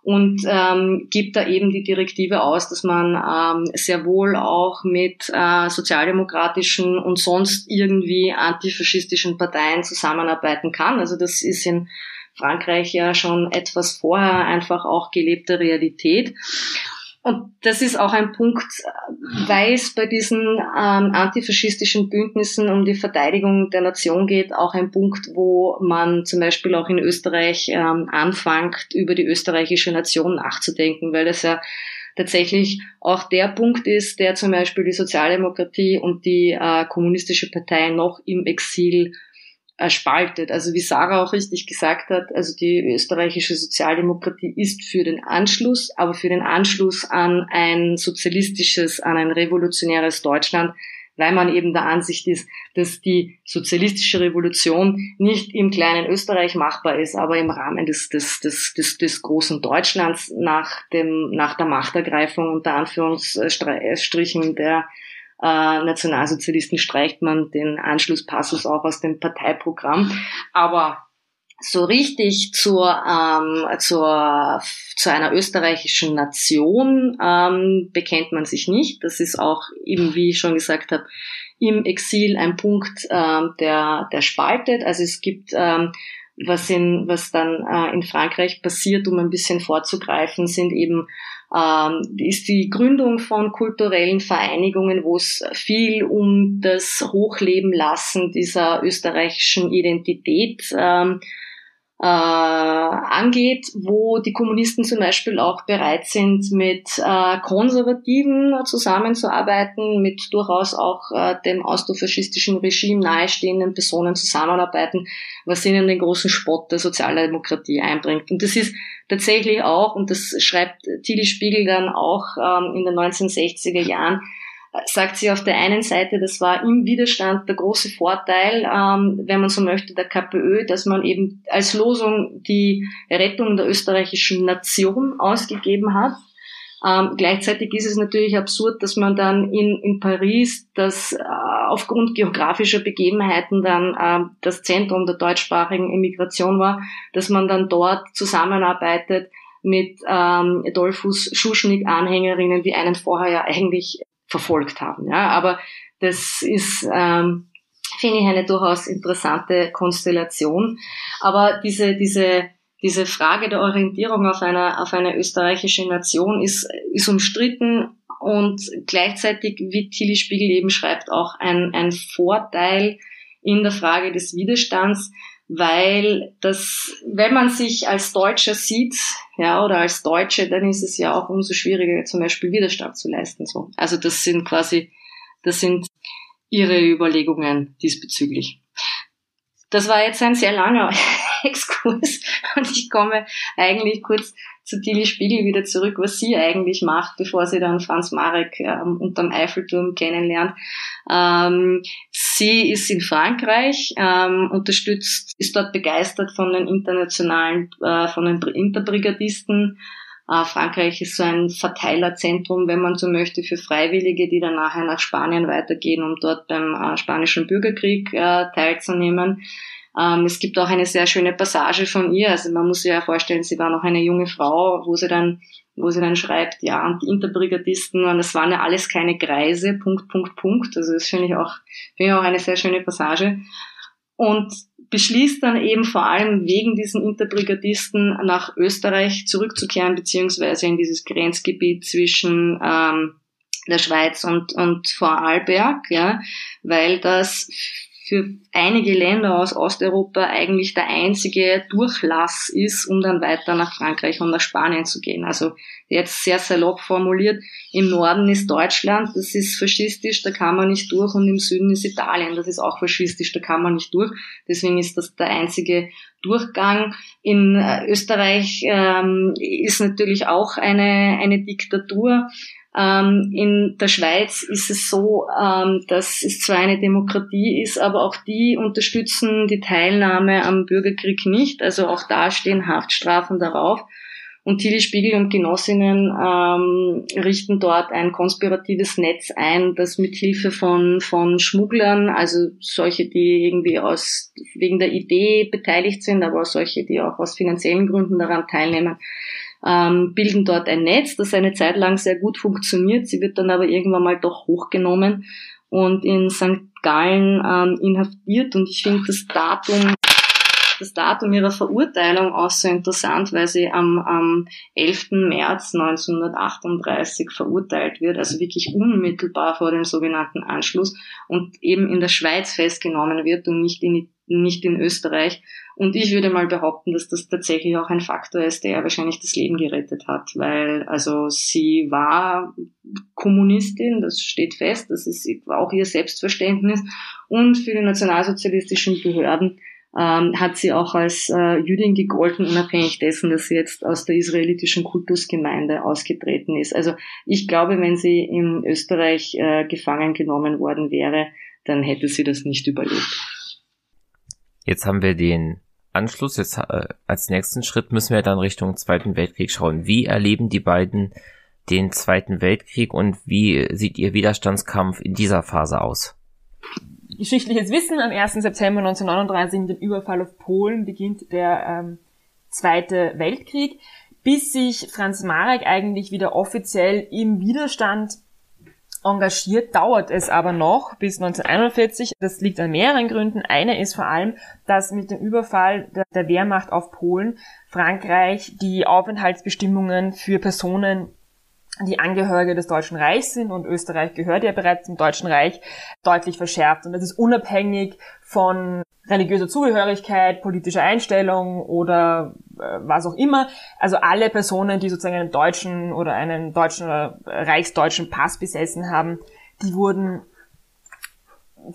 Speaker 1: und ähm, gibt da eben die Direktive aus, dass man ähm, sehr wohl auch mit äh, sozialdemokratischen und sonst irgendwie antifaschistischen Parteien zusammenarbeiten kann. Also das ist in Frankreich ja schon etwas vorher einfach auch gelebte Realität. Und das ist auch ein Punkt, weil es bei diesen ähm, antifaschistischen Bündnissen um die Verteidigung der Nation geht, auch ein Punkt, wo man zum Beispiel auch in Österreich ähm, anfängt, über die österreichische Nation nachzudenken, weil das ja tatsächlich auch der Punkt ist, der zum Beispiel die Sozialdemokratie und die äh, kommunistische Partei noch im Exil spaltet. Also wie Sarah auch richtig gesagt hat, also die österreichische Sozialdemokratie ist für den Anschluss, aber für den Anschluss an ein sozialistisches, an ein revolutionäres Deutschland, weil man eben der Ansicht ist, dass die sozialistische Revolution nicht im kleinen Österreich machbar ist, aber im Rahmen des, des, des, des, des großen Deutschlands nach, dem, nach der Machtergreifung unter Anführungsstrichen der äh, Nationalsozialisten streicht man den Anschlusspassus auch aus dem Parteiprogramm. Aber so richtig zur, ähm, zur, zu einer österreichischen Nation ähm, bekennt man sich nicht. Das ist auch eben, wie ich schon gesagt habe, im Exil ein Punkt, ähm, der, der spaltet. Also es gibt ähm, was, in, was dann äh, in Frankreich passiert, um ein bisschen vorzugreifen, sind eben ähm, ist die Gründung von kulturellen Vereinigungen, wo es viel um das Hochleben lassen dieser österreichischen Identität ähm, äh, angeht, wo die Kommunisten zum Beispiel auch bereit sind, mit äh, Konservativen zusammenzuarbeiten, mit durchaus auch äh, dem austrofaschistischen Regime nahestehenden Personen zusammenarbeiten, was ihnen den großen Spott der Sozialdemokratie einbringt. Und das ist tatsächlich auch, und das schreibt Tilly Spiegel dann auch ähm, in den 1960er Jahren, sagt sie auf der einen Seite, das war im Widerstand der große Vorteil, ähm, wenn man so möchte, der KPÖ, dass man eben als Losung die Rettung der österreichischen Nation ausgegeben hat. Ähm, gleichzeitig ist es natürlich absurd, dass man dann in, in Paris, das äh, aufgrund geografischer Begebenheiten dann äh, das Zentrum der deutschsprachigen Immigration war, dass man dann dort zusammenarbeitet mit ähm, Dolphus Schuschnigg-Anhängerinnen, die einen vorher ja eigentlich verfolgt haben. Ja, aber das ist, ähm, finde ich, eine durchaus interessante Konstellation. Aber diese, diese, diese Frage der Orientierung auf eine, auf eine österreichische Nation ist, ist umstritten und gleichzeitig, wie Tilly Spiegel eben schreibt, auch ein, ein Vorteil in der Frage des Widerstands, weil das, wenn man sich als Deutscher sieht, ja, oder als Deutsche, dann ist es ja auch umso schwieriger, zum Beispiel Widerstand zu leisten, so. Also das sind quasi, das sind ihre Überlegungen diesbezüglich. Das war jetzt ein sehr langer Exkurs *laughs* und ich komme eigentlich kurz zu Tilly Spiegel wieder zurück, was sie eigentlich macht, bevor sie dann Franz Marek ähm, unterm Eiffelturm kennenlernt. Ähm, sie ist in Frankreich, ähm, unterstützt, ist dort begeistert von den internationalen, äh, von den Interbrigadisten. Äh, Frankreich ist so ein Verteilerzentrum, wenn man so möchte, für Freiwillige, die dann nachher nach Spanien weitergehen, um dort beim äh, spanischen Bürgerkrieg äh, teilzunehmen. Ähm, es gibt auch eine sehr schöne Passage von ihr. Also man muss sich ja vorstellen, sie war noch eine junge Frau, wo sie dann, wo sie dann schreibt, ja, und die Interbrigadisten, und das waren ja alles keine Greise, Punkt, Punkt, Punkt. Also das finde ich auch, finde ich auch eine sehr schöne Passage. Und beschließt dann eben vor allem wegen diesen Interbrigadisten nach Österreich zurückzukehren, beziehungsweise in dieses Grenzgebiet zwischen ähm, der Schweiz und, und Vorarlberg, ja, weil das für einige Länder aus Osteuropa eigentlich der einzige Durchlass ist, um dann weiter nach Frankreich und nach Spanien zu gehen. Also jetzt sehr salopp formuliert, im Norden ist Deutschland, das ist faschistisch, da kann man nicht durch und im Süden ist Italien, das ist auch faschistisch, da kann man nicht durch. Deswegen ist das der einzige Durchgang. In äh, Österreich ähm, ist natürlich auch eine, eine Diktatur. Ähm, in der Schweiz ist es so, ähm, dass es zwar eine Demokratie ist, aber auch die unterstützen die Teilnahme am Bürgerkrieg nicht. Also auch da stehen Haftstrafen darauf. Und Tilly Spiegel und Genossinnen ähm, richten dort ein konspiratives Netz ein, das mit Hilfe von, von Schmugglern, also solche, die irgendwie aus, wegen der Idee beteiligt sind, aber auch solche, die auch aus finanziellen Gründen daran teilnehmen, ähm, bilden dort ein Netz, das eine Zeit lang sehr gut funktioniert. Sie wird dann aber irgendwann mal doch hochgenommen und in St. Gallen ähm, inhaftiert. Und ich finde das Datum das Datum ihrer Verurteilung auch so interessant, weil sie am, am 11. März 1938 verurteilt wird, also wirklich unmittelbar vor dem sogenannten Anschluss und eben in der Schweiz festgenommen wird und nicht in, nicht in Österreich. Und ich würde mal behaupten, dass das tatsächlich auch ein Faktor ist, der wahrscheinlich das Leben gerettet hat, weil also sie war Kommunistin, das steht fest, das ist auch ihr Selbstverständnis und für die nationalsozialistischen Behörden ähm, hat sie auch als äh, Jüdin gegolten, unabhängig dessen, dass sie jetzt aus der israelitischen Kultusgemeinde ausgetreten ist. Also ich glaube, wenn sie in Österreich äh, gefangen genommen worden wäre, dann hätte sie das nicht überlebt.
Speaker 2: Jetzt haben wir den Anschluss. Jetzt äh, als nächsten Schritt müssen wir dann Richtung Zweiten Weltkrieg schauen. Wie erleben die beiden den Zweiten Weltkrieg und wie sieht ihr Widerstandskampf in dieser Phase aus?
Speaker 3: Geschichtliches Wissen. Am 1. September 1939 mit dem Überfall auf Polen beginnt der ähm, Zweite Weltkrieg, bis sich Franz Marek eigentlich wieder offiziell im Widerstand engagiert, dauert es aber noch bis 1941. Das liegt an mehreren Gründen. Eine ist vor allem, dass mit dem Überfall der Wehrmacht auf Polen Frankreich die Aufenthaltsbestimmungen für Personen die Angehörige des Deutschen Reichs sind und Österreich gehört ja bereits zum Deutschen Reich, deutlich verschärft. Und das ist unabhängig von religiöser Zugehörigkeit, politischer Einstellung oder äh, was auch immer. Also alle Personen, die sozusagen einen deutschen oder einen deutschen oder reichsdeutschen Pass besessen haben, die wurden,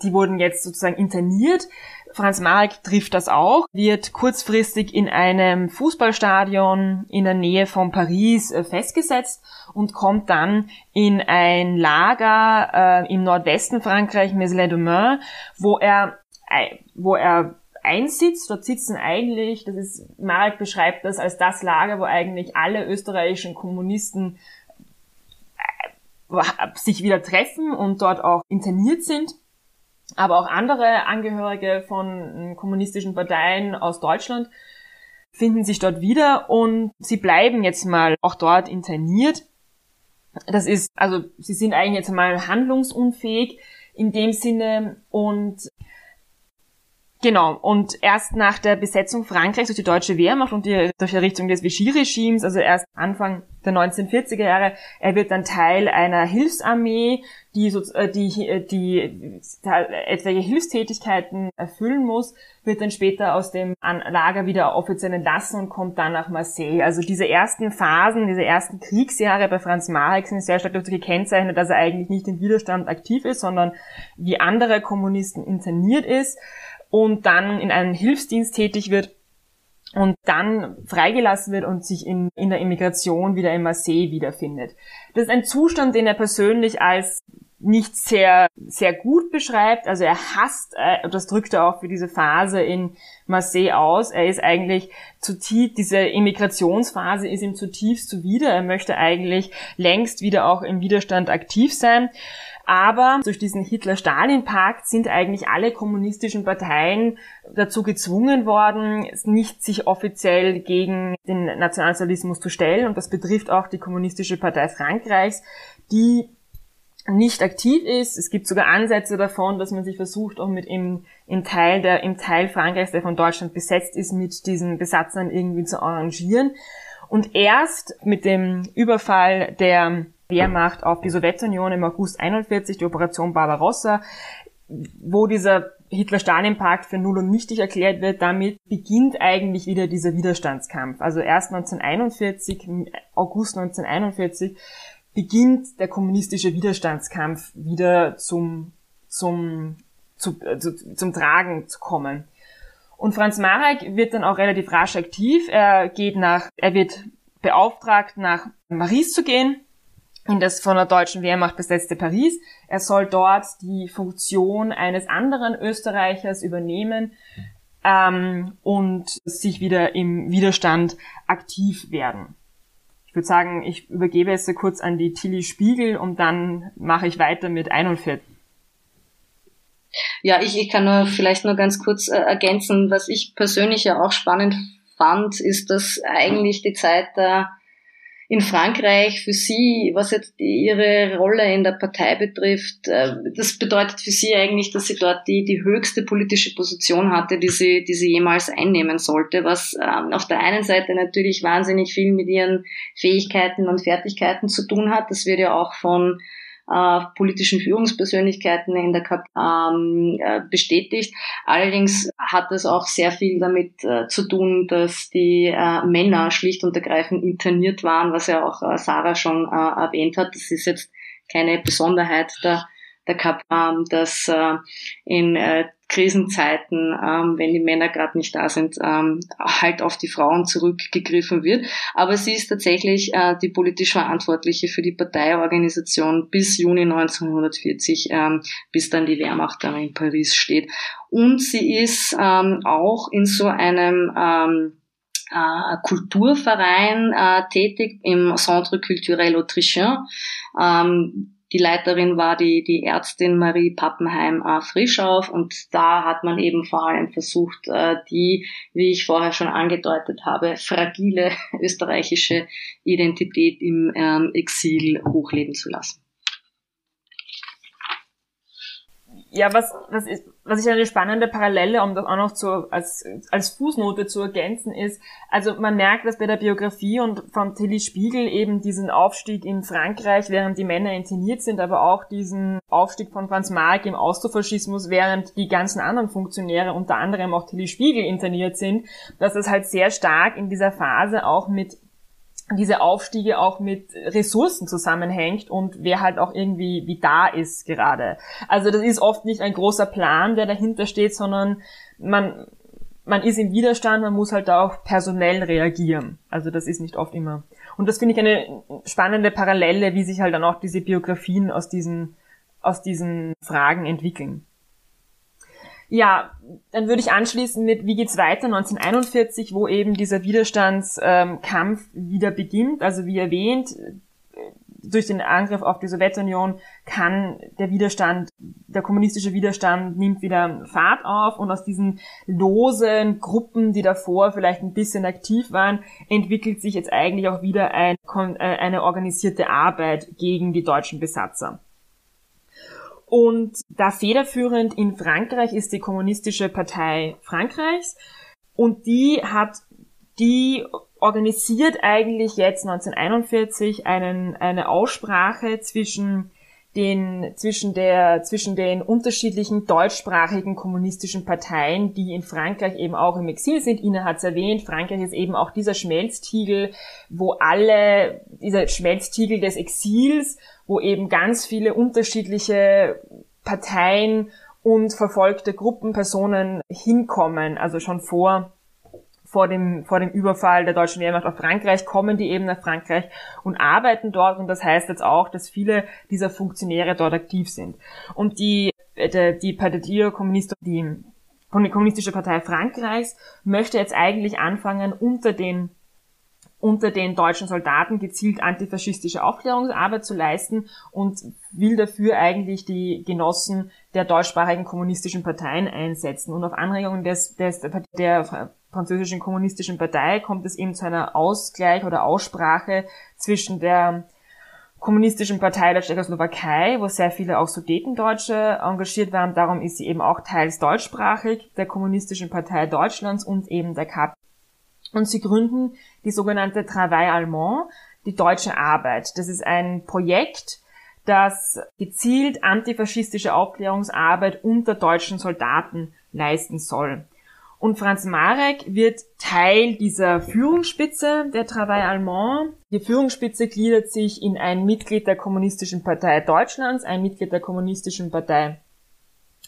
Speaker 3: die wurden jetzt sozusagen interniert Franz Marek trifft das auch, wird kurzfristig in einem Fußballstadion in der Nähe von Paris äh, festgesetzt und kommt dann in ein Lager äh, im Nordwesten Frankreich, Meslay-de-Main, wo er, wo er einsitzt. Dort sitzen eigentlich, das ist, Marek beschreibt das als das Lager, wo eigentlich alle österreichischen Kommunisten äh, sich wieder treffen und dort auch interniert sind aber auch andere Angehörige von kommunistischen Parteien aus Deutschland finden sich dort wieder und sie bleiben jetzt mal auch dort interniert. Das ist, also sie sind eigentlich jetzt mal handlungsunfähig in dem Sinne und Genau, und erst nach der Besetzung Frankreichs durch die deutsche Wehrmacht und die, durch die Errichtung des Vichy-Regimes, also erst Anfang der 1940er Jahre, er wird dann Teil einer Hilfsarmee, die, so, äh, die, äh, die, die etwaige Hilfstätigkeiten erfüllen muss, wird dann später aus dem Lager wieder offiziell entlassen und kommt dann nach Marseille. Also diese ersten Phasen, diese ersten Kriegsjahre bei Franz Marek sind sehr stark dazu gekennzeichnet, dass er eigentlich nicht im Widerstand aktiv ist, sondern wie andere Kommunisten interniert ist und dann in einem Hilfsdienst tätig wird und dann freigelassen wird und sich in, in der Immigration wieder in Marseille wiederfindet. Das ist ein Zustand, den er persönlich als nicht sehr, sehr gut beschreibt. Also er hasst, äh, das drückt er auch für diese Phase in Marseille aus. Er ist eigentlich zutiefst, diese Immigrationsphase ist ihm zutiefst zuwider. Er möchte eigentlich längst wieder auch im Widerstand aktiv sein. Aber durch diesen Hitler-Stalin-Pakt sind eigentlich alle kommunistischen Parteien dazu gezwungen worden, nicht sich offiziell gegen den Nationalsozialismus zu stellen. Und das betrifft auch die Kommunistische Partei Frankreichs, die nicht aktiv ist. Es gibt sogar Ansätze davon, dass man sich versucht, auch mit ihm im Teil der, im Teil Frankreichs, der von Deutschland besetzt ist, mit diesen Besatzern irgendwie zu arrangieren. Und erst mit dem Überfall der Wehrmacht auf die Sowjetunion im August 41, die Operation Barbarossa, wo dieser Hitler-Stalin-Pakt für null und nichtig erklärt wird, damit beginnt eigentlich wieder dieser Widerstandskampf. Also erst 1941, August 1941, beginnt der kommunistische Widerstandskampf wieder zum, zum, zu, zu, zum Tragen zu kommen. Und Franz Marek wird dann auch relativ rasch aktiv. Er geht nach, er wird beauftragt, nach Paris zu gehen, in das von der deutschen Wehrmacht besetzte Paris. Er soll dort die Funktion eines anderen Österreichers übernehmen ähm, und sich wieder im Widerstand aktiv werden. Ich würde sagen, ich übergebe es kurz an die Tilly Spiegel und dann mache ich weiter mit 41.
Speaker 1: Ja, ich, ich kann nur vielleicht nur ganz kurz äh, ergänzen, was ich persönlich ja auch spannend fand, ist, dass eigentlich die Zeit der in Frankreich für Sie, was jetzt Ihre Rolle in der Partei betrifft, äh, das bedeutet für Sie eigentlich, dass sie dort die, die höchste politische Position hatte, die sie, die sie jemals einnehmen sollte, was ähm, auf der einen Seite natürlich wahnsinnig viel mit ihren Fähigkeiten und Fertigkeiten zu tun hat. Das wird ja auch von äh, politischen Führungspersönlichkeiten in der KP ähm, äh, bestätigt. Allerdings hat es auch sehr viel damit äh, zu tun, dass die äh, Männer schlicht und ergreifend interniert waren, was ja auch äh, Sarah schon äh, erwähnt hat. Das ist jetzt keine Besonderheit der der KAP, ähm, dass äh, in äh, Krisenzeiten, ähm, wenn die Männer gerade nicht da sind, ähm, halt auf die Frauen zurückgegriffen wird. Aber sie ist tatsächlich äh, die politisch Verantwortliche für die Parteiorganisation bis Juni 1940, ähm, bis dann die Wehrmacht dann in Paris steht. Und sie ist ähm, auch in so einem ähm, äh, Kulturverein äh, tätig im Centre Culturel Autrichien. Ähm, die Leiterin war die, die Ärztin Marie Pappenheim äh, Frischauf und da hat man eben vor allem versucht, äh, die, wie ich vorher schon angedeutet habe, fragile *laughs* österreichische Identität im ähm, Exil hochleben zu lassen.
Speaker 3: Ja, was, was, ist, was ich eine spannende Parallele, um das auch noch zu, als, als Fußnote zu ergänzen, ist, also man merkt, dass bei der Biografie und von Tilly Spiegel eben diesen Aufstieg in Frankreich, während die Männer inteniert sind, aber auch diesen Aufstieg von Franz Marc im Austrofaschismus, während die ganzen anderen Funktionäre, unter anderem auch Tilly Spiegel, interniert sind, dass es halt sehr stark in dieser Phase auch mit diese Aufstiege auch mit Ressourcen zusammenhängt und wer halt auch irgendwie wie da ist gerade. Also das ist oft nicht ein großer Plan, der dahinter steht, sondern man, man ist im Widerstand, man muss halt auch personell reagieren. Also das ist nicht oft immer. Und das finde ich eine spannende Parallele, wie sich halt dann auch diese Biografien aus diesen, aus diesen Fragen entwickeln. Ja, dann würde ich anschließen mit, wie geht's weiter 1941, wo eben dieser Widerstandskampf wieder beginnt. Also wie erwähnt, durch den Angriff auf die Sowjetunion kann der Widerstand, der kommunistische Widerstand nimmt wieder Fahrt auf und aus diesen losen Gruppen, die davor vielleicht ein bisschen aktiv waren, entwickelt sich jetzt eigentlich auch wieder ein, äh, eine organisierte Arbeit gegen die deutschen Besatzer. Und da federführend in Frankreich ist die Kommunistische Partei Frankreichs. Und die hat, die organisiert eigentlich jetzt 1941 einen, eine Aussprache zwischen den, zwischen der, zwischen den unterschiedlichen deutschsprachigen kommunistischen Parteien, die in Frankreich eben auch im Exil sind. Ina hat es erwähnt, Frankreich ist eben auch dieser Schmelztiegel, wo alle, dieser Schmelztiegel des Exils, wo eben ganz viele unterschiedliche Parteien und verfolgte Gruppen, Personen hinkommen, also schon vor vor dem, vor dem Überfall der deutschen Wehrmacht auf Frankreich, kommen die eben nach Frankreich und arbeiten dort. Und das heißt jetzt auch, dass viele dieser Funktionäre dort aktiv sind. Und die, die, die Partie Kommuniste, die Kommunistische Partei Frankreichs möchte jetzt eigentlich anfangen, unter den unter den deutschen Soldaten gezielt antifaschistische Aufklärungsarbeit zu leisten und will dafür eigentlich die Genossen der deutschsprachigen kommunistischen Parteien einsetzen. Und auf Anregungen des, des, der französischen kommunistischen Partei kommt es eben zu einer Ausgleich oder Aussprache zwischen der kommunistischen Partei der Tschechoslowakei, wo sehr viele auch Sudetendeutsche engagiert waren. Darum ist sie eben auch teils deutschsprachig, der kommunistischen Partei Deutschlands und eben der KP. Und sie gründen die sogenannte Travail Allemand, die deutsche Arbeit. Das ist ein Projekt, das gezielt antifaschistische Aufklärungsarbeit unter deutschen Soldaten leisten soll. Und Franz Marek wird Teil dieser Führungsspitze der Travail Allemand. Die Führungsspitze gliedert sich in ein Mitglied der Kommunistischen Partei Deutschlands, ein Mitglied der Kommunistischen Partei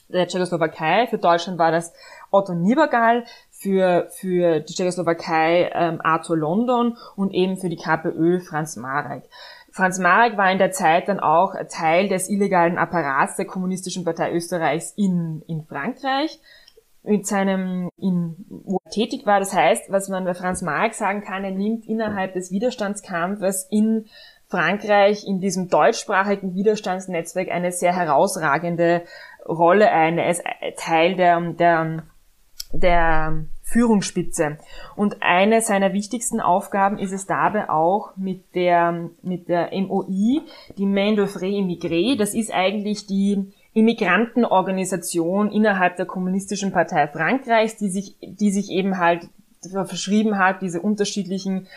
Speaker 3: der Tschechoslowakei. Für Deutschland war das Otto Niebergall, für, für die Tschechoslowakei ähm, Arthur London und eben für die KPÖ Franz Marek. Franz Marek war in der Zeit dann auch Teil des illegalen Apparats der Kommunistischen Partei Österreichs in, in Frankreich mit seinem, in, wo er tätig war. Das heißt, was man bei Franz Marek sagen kann, er nimmt innerhalb des Widerstandskampfes in Frankreich in diesem deutschsprachigen Widerstandsnetzwerk eine sehr herausragende Rolle ein. Er ist Teil der, der, der Führungsspitze. Und eine seiner wichtigsten Aufgaben ist es dabei auch mit der, mit der MOI, die Main Frais Immigré. Das ist eigentlich die Immigrantenorganisation innerhalb der Kommunistischen Partei Frankreichs, die sich, die sich eben halt verschrieben hat, diese unterschiedlichen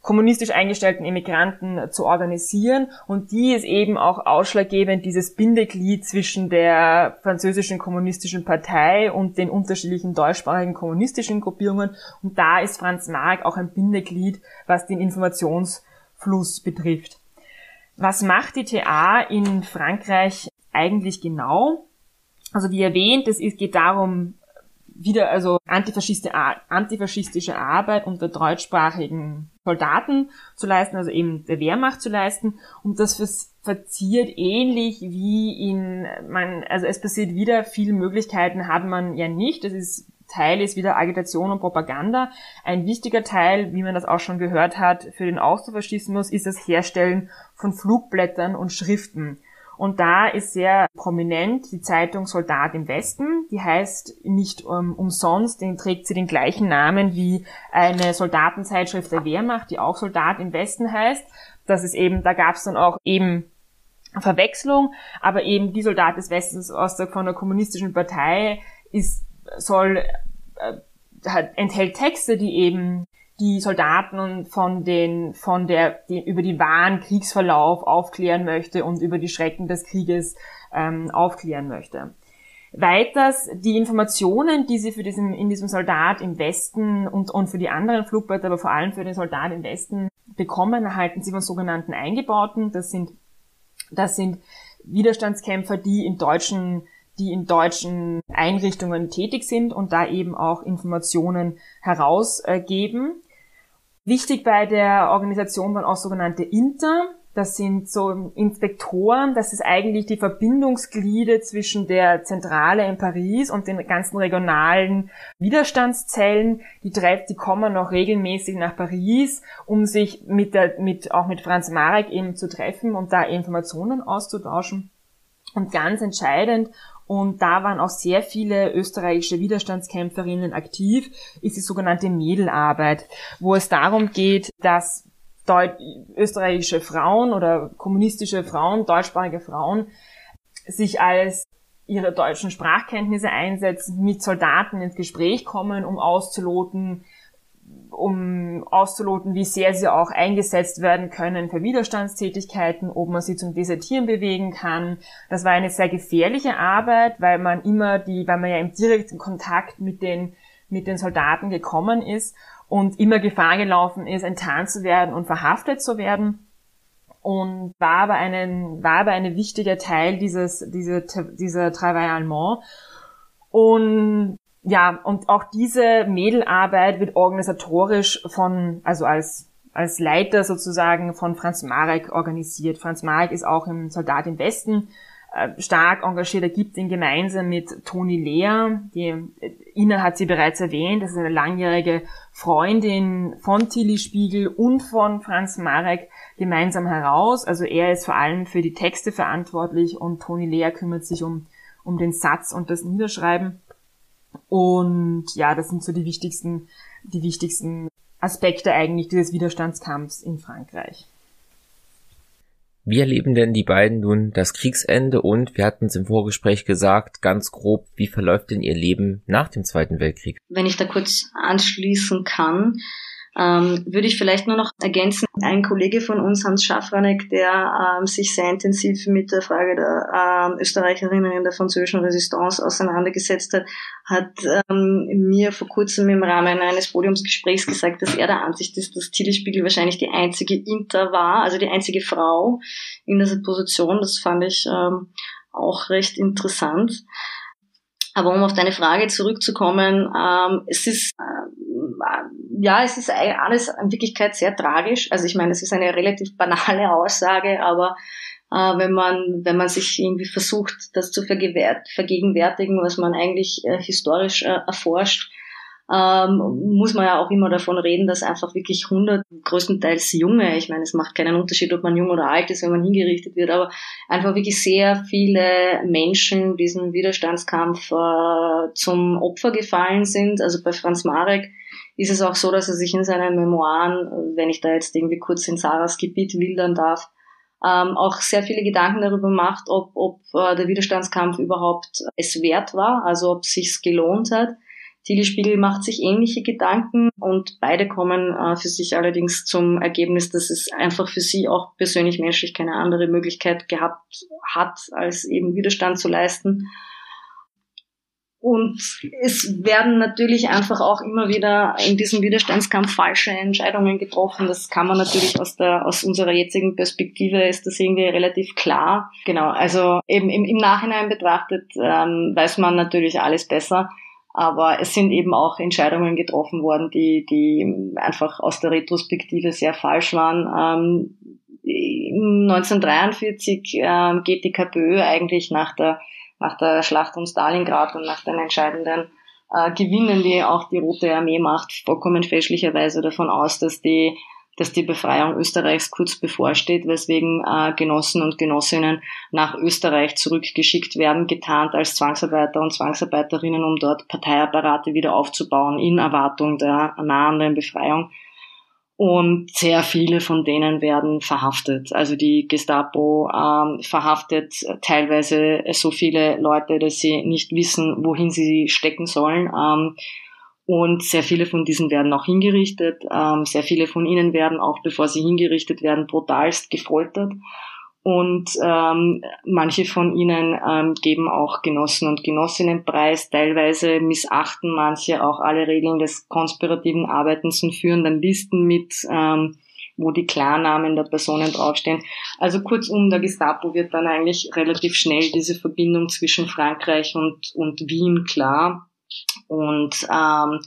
Speaker 3: kommunistisch eingestellten Immigranten zu organisieren. Und die ist eben auch ausschlaggebend, dieses Bindeglied zwischen der französischen kommunistischen Partei und den unterschiedlichen deutschsprachigen kommunistischen Gruppierungen. Und da ist Franz Mark auch ein Bindeglied, was den Informationsfluss betrifft. Was macht die TA in Frankreich eigentlich genau? Also wie erwähnt, es geht darum, wieder also antifaschistische, Arbeit unter deutschsprachigen Soldaten zu leisten, also eben der Wehrmacht zu leisten. Und das verziert ähnlich wie in, man, also es passiert wieder, viele Möglichkeiten hat man ja nicht. Das ist Teil ist wieder Agitation und Propaganda. Ein wichtiger Teil, wie man das auch schon gehört hat, für den Austrofaschismus ist das Herstellen von Flugblättern und Schriften. Und da ist sehr prominent die Zeitung Soldat im Westen. Die heißt nicht um, umsonst, den trägt sie den gleichen Namen wie eine Soldatenzeitschrift der Wehrmacht, die auch Soldat im Westen heißt. Das ist eben, da gab es dann auch eben Verwechslung, aber eben die Soldat des Westens aus der, von der kommunistischen Partei ist, soll, äh, hat, enthält Texte, die eben die Soldaten von den, von der, die, über den wahren Kriegsverlauf aufklären möchte und über die Schrecken des Krieges ähm, aufklären möchte. Weiters die Informationen, die sie für diesen, in diesem Soldat im Westen und, und für die anderen Flugblätter, aber vor allem für den Soldat im Westen bekommen, erhalten sie von sogenannten Eingebauten. Das sind, das sind Widerstandskämpfer, die in deutschen die in deutschen Einrichtungen tätig sind und da eben auch Informationen herausgeben. Wichtig bei der Organisation waren auch sogenannte Inter. Das sind so Inspektoren, das ist eigentlich die Verbindungsgliede zwischen der Zentrale in Paris und den ganzen regionalen Widerstandszellen. Die treffen, die kommen noch regelmäßig nach Paris, um sich mit der, mit, auch mit Franz Marek eben zu treffen und da Informationen auszutauschen. Und ganz entscheidend, und da waren auch sehr viele österreichische Widerstandskämpferinnen aktiv, ist die sogenannte Mädelarbeit, wo es darum geht, dass Deut österreichische Frauen oder kommunistische Frauen, deutschsprachige Frauen, sich als ihre deutschen Sprachkenntnisse einsetzen, mit Soldaten ins Gespräch kommen, um auszuloten, um auszuloten, wie sehr sie auch eingesetzt werden können für Widerstandstätigkeiten, ob man sie zum Desertieren bewegen kann. Das war eine sehr gefährliche Arbeit, weil man immer die, weil man ja im direkten Kontakt mit den, mit den Soldaten gekommen ist und immer Gefahr gelaufen ist, enttarnt zu werden und verhaftet zu werden. Und war aber einen, war aber ein wichtiger Teil dieses, dieser, dieser Travail Allemand. Und ja, und auch diese Mädelarbeit wird organisatorisch von, also als, als Leiter sozusagen von Franz Marek organisiert. Franz Marek ist auch im Soldat im Westen äh, stark engagiert. Er gibt ihn gemeinsam mit Toni Lea, die äh, Ina hat sie bereits erwähnt, das ist eine langjährige Freundin von Tilly Spiegel und von Franz Marek gemeinsam heraus. Also er ist vor allem für die Texte verantwortlich und Toni Lea kümmert sich um, um den Satz und das Niederschreiben. Und ja, das sind so die wichtigsten, die wichtigsten Aspekte eigentlich dieses Widerstandskampfs in Frankreich.
Speaker 2: Wie erleben denn die beiden nun das Kriegsende und, wir hatten es im Vorgespräch gesagt, ganz grob, wie verläuft denn ihr Leben nach dem Zweiten Weltkrieg?
Speaker 1: Wenn ich da kurz anschließen kann, ähm, würde ich vielleicht nur noch ergänzen, ein Kollege von uns, Hans Schaffranek, der ähm, sich sehr intensiv mit der Frage der ähm, Österreicherinnen in der französischen Resistance auseinandergesetzt hat, hat ähm, mir vor kurzem im Rahmen eines Podiumsgesprächs gesagt, dass er der Ansicht ist, dass Tilly Spiegel wahrscheinlich die einzige Inter war, also die einzige Frau in dieser Position. Das fand ich ähm, auch recht interessant. Aber um auf deine Frage zurückzukommen, ähm, es ist äh, ja, es ist alles in Wirklichkeit sehr tragisch. Also ich meine, es ist eine relativ banale *laughs* Aussage, aber äh, wenn man wenn man sich irgendwie versucht, das zu vergegenwärtigen, was man eigentlich äh, historisch äh, erforscht, ähm, muss man ja auch immer davon reden, dass einfach wirklich 100, größtenteils junge, ich meine, es macht keinen Unterschied, ob man jung oder alt ist, wenn man hingerichtet wird, aber einfach wirklich sehr viele Menschen diesen Widerstandskampf äh, zum Opfer gefallen sind. Also bei Franz Marek ist es auch so, dass er sich in seinen Memoiren, wenn ich da jetzt irgendwie kurz in Sarahs Gebiet wildern darf, ähm, auch sehr viele Gedanken darüber macht, ob, ob äh, der Widerstandskampf überhaupt es wert war, also ob sich gelohnt hat. Tilly Spiegel macht sich ähnliche Gedanken und beide kommen äh, für sich allerdings zum Ergebnis, dass es einfach für sie auch persönlich menschlich keine andere Möglichkeit gehabt hat, als eben Widerstand zu leisten. Und es werden natürlich einfach auch immer wieder in diesem Widerstandskampf falsche Entscheidungen getroffen. Das kann man natürlich aus der, aus unserer jetzigen Perspektive ist das irgendwie relativ klar. Genau. Also eben im, im Nachhinein betrachtet ähm, weiß man natürlich alles besser. Aber es sind eben auch Entscheidungen getroffen worden, die, die einfach aus der Retrospektive sehr falsch waren. Ähm, 1943 ähm, geht die KPÖ eigentlich nach der, nach der Schlacht um Stalingrad und nach den entscheidenden äh, Gewinnen, die auch die Rote Armee macht, vollkommen fälschlicherweise davon aus, dass die dass die Befreiung Österreichs kurz bevorsteht, weswegen äh, Genossen und Genossinnen nach Österreich zurückgeschickt werden, getarnt als Zwangsarbeiter und Zwangsarbeiterinnen, um dort Parteiapparate wieder aufzubauen in Erwartung der nahenden Befreiung. Und sehr viele von denen werden verhaftet. Also die Gestapo ähm, verhaftet teilweise so viele Leute, dass sie nicht wissen, wohin sie stecken sollen. Ähm, und sehr viele von diesen werden auch hingerichtet. Ähm, sehr viele von ihnen werden auch, bevor sie hingerichtet werden, brutalst gefoltert. Und ähm, manche von ihnen ähm, geben auch Genossen und Genossinnen preis. Teilweise missachten manche auch alle Regeln des konspirativen Arbeitens und führen dann Listen mit, ähm, wo die Klarnamen der Personen draufstehen. Also kurzum, der Gestapo wird dann eigentlich relativ schnell diese Verbindung zwischen Frankreich und, und Wien klar. Und ähm,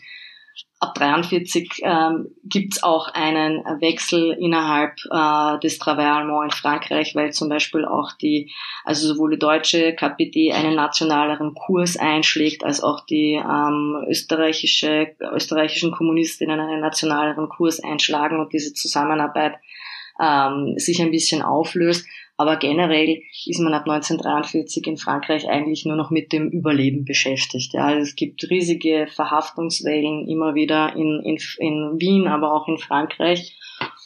Speaker 1: ab 43 ähm, gibt es auch einen Wechsel innerhalb äh, des Travail Allemand in Frankreich, weil zum Beispiel auch die, also sowohl die deutsche KPD einen nationaleren Kurs einschlägt, als auch die ähm, österreichische, österreichischen Kommunistinnen einen nationaleren Kurs einschlagen und diese Zusammenarbeit ähm, sich ein bisschen auflöst. Aber generell ist man ab 1943 in Frankreich eigentlich nur noch mit dem Überleben beschäftigt. Ja, also es gibt riesige Verhaftungswellen immer wieder in, in, in Wien, aber auch in Frankreich.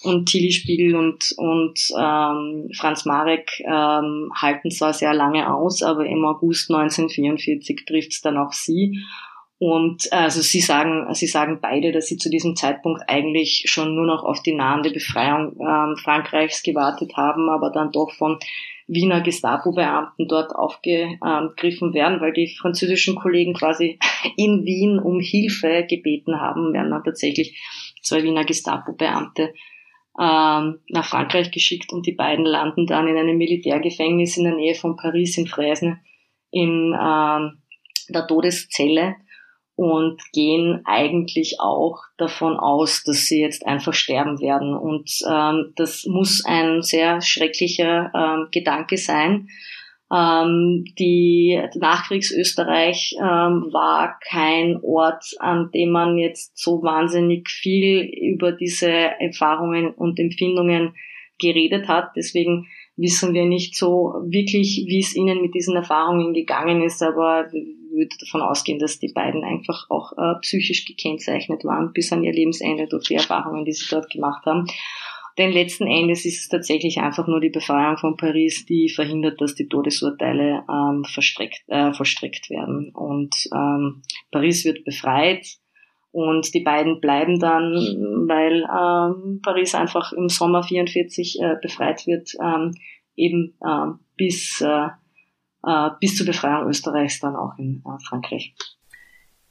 Speaker 1: Und Tilly Spiegel und, und ähm, Franz Marek ähm, halten zwar sehr lange aus, aber im August 1944 trifft es dann auch sie. Und äh, also sie sagen, sie sagen beide, dass sie zu diesem Zeitpunkt eigentlich schon nur noch auf die nahende Befreiung ähm, Frankreichs gewartet haben, aber dann doch von Wiener Gestapo-Beamten dort aufgegriffen werden, weil die französischen Kollegen quasi *laughs* in Wien um Hilfe gebeten haben, werden dann tatsächlich zwei Wiener Gestapo-Beamte ähm, nach Frankreich geschickt und die beiden landen dann in einem Militärgefängnis in der Nähe von Paris in Fresnes in ähm, der Todeszelle und gehen eigentlich auch davon aus, dass sie jetzt einfach sterben werden. Und ähm, das muss ein sehr schrecklicher ähm, Gedanke sein. Ähm, die Nachkriegsösterreich ähm, war kein Ort, an dem man jetzt so wahnsinnig viel über diese Erfahrungen und Empfindungen geredet hat. Deswegen wissen wir nicht so wirklich, wie es ihnen mit diesen Erfahrungen gegangen ist, aber würde davon ausgehen, dass die beiden einfach auch äh, psychisch gekennzeichnet waren bis an ihr Lebensende durch die Erfahrungen, die sie dort gemacht haben. denn letzten Endes ist es tatsächlich einfach nur die Befreiung von Paris, die verhindert, dass die Todesurteile ähm, verstreckt, äh, vollstreckt werden. Und ähm, Paris wird befreit und die beiden bleiben dann, weil ähm, Paris einfach im Sommer 44 äh, befreit wird, ähm, eben äh, bis, äh, äh, bis zur Befreiung Österreichs dann auch in äh, Frankreich.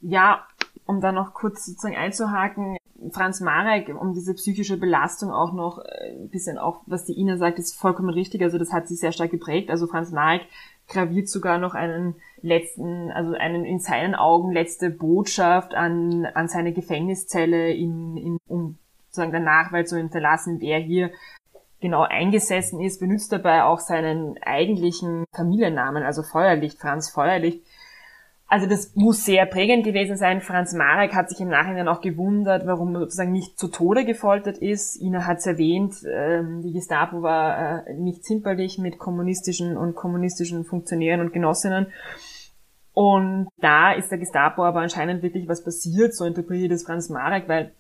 Speaker 3: Ja, um da noch kurz sozusagen einzuhaken, Franz Marek, um diese psychische Belastung auch noch äh, ein bisschen auch, was die Ina sagt, ist vollkommen richtig. Also das hat sich sehr stark geprägt. Also Franz Marek graviert sogar noch einen letzten, also einen in seinen Augen letzte Botschaft an, an seine Gefängniszelle in, in, um sozusagen der Nachweis zu hinterlassen, wer hier genau eingesessen ist, benutzt dabei auch seinen eigentlichen Familiennamen, also Feuerlicht, Franz Feuerlicht, also das muss sehr prägend gewesen sein. Franz Marek hat sich im Nachhinein auch gewundert, warum er sozusagen nicht zu Tode gefoltert ist. Ina hat es erwähnt, ähm, die Gestapo war äh, nicht zimperlich mit kommunistischen und kommunistischen Funktionären und Genossinnen. Und da ist der Gestapo aber anscheinend wirklich was passiert, so interpretiert es Franz Marek, weil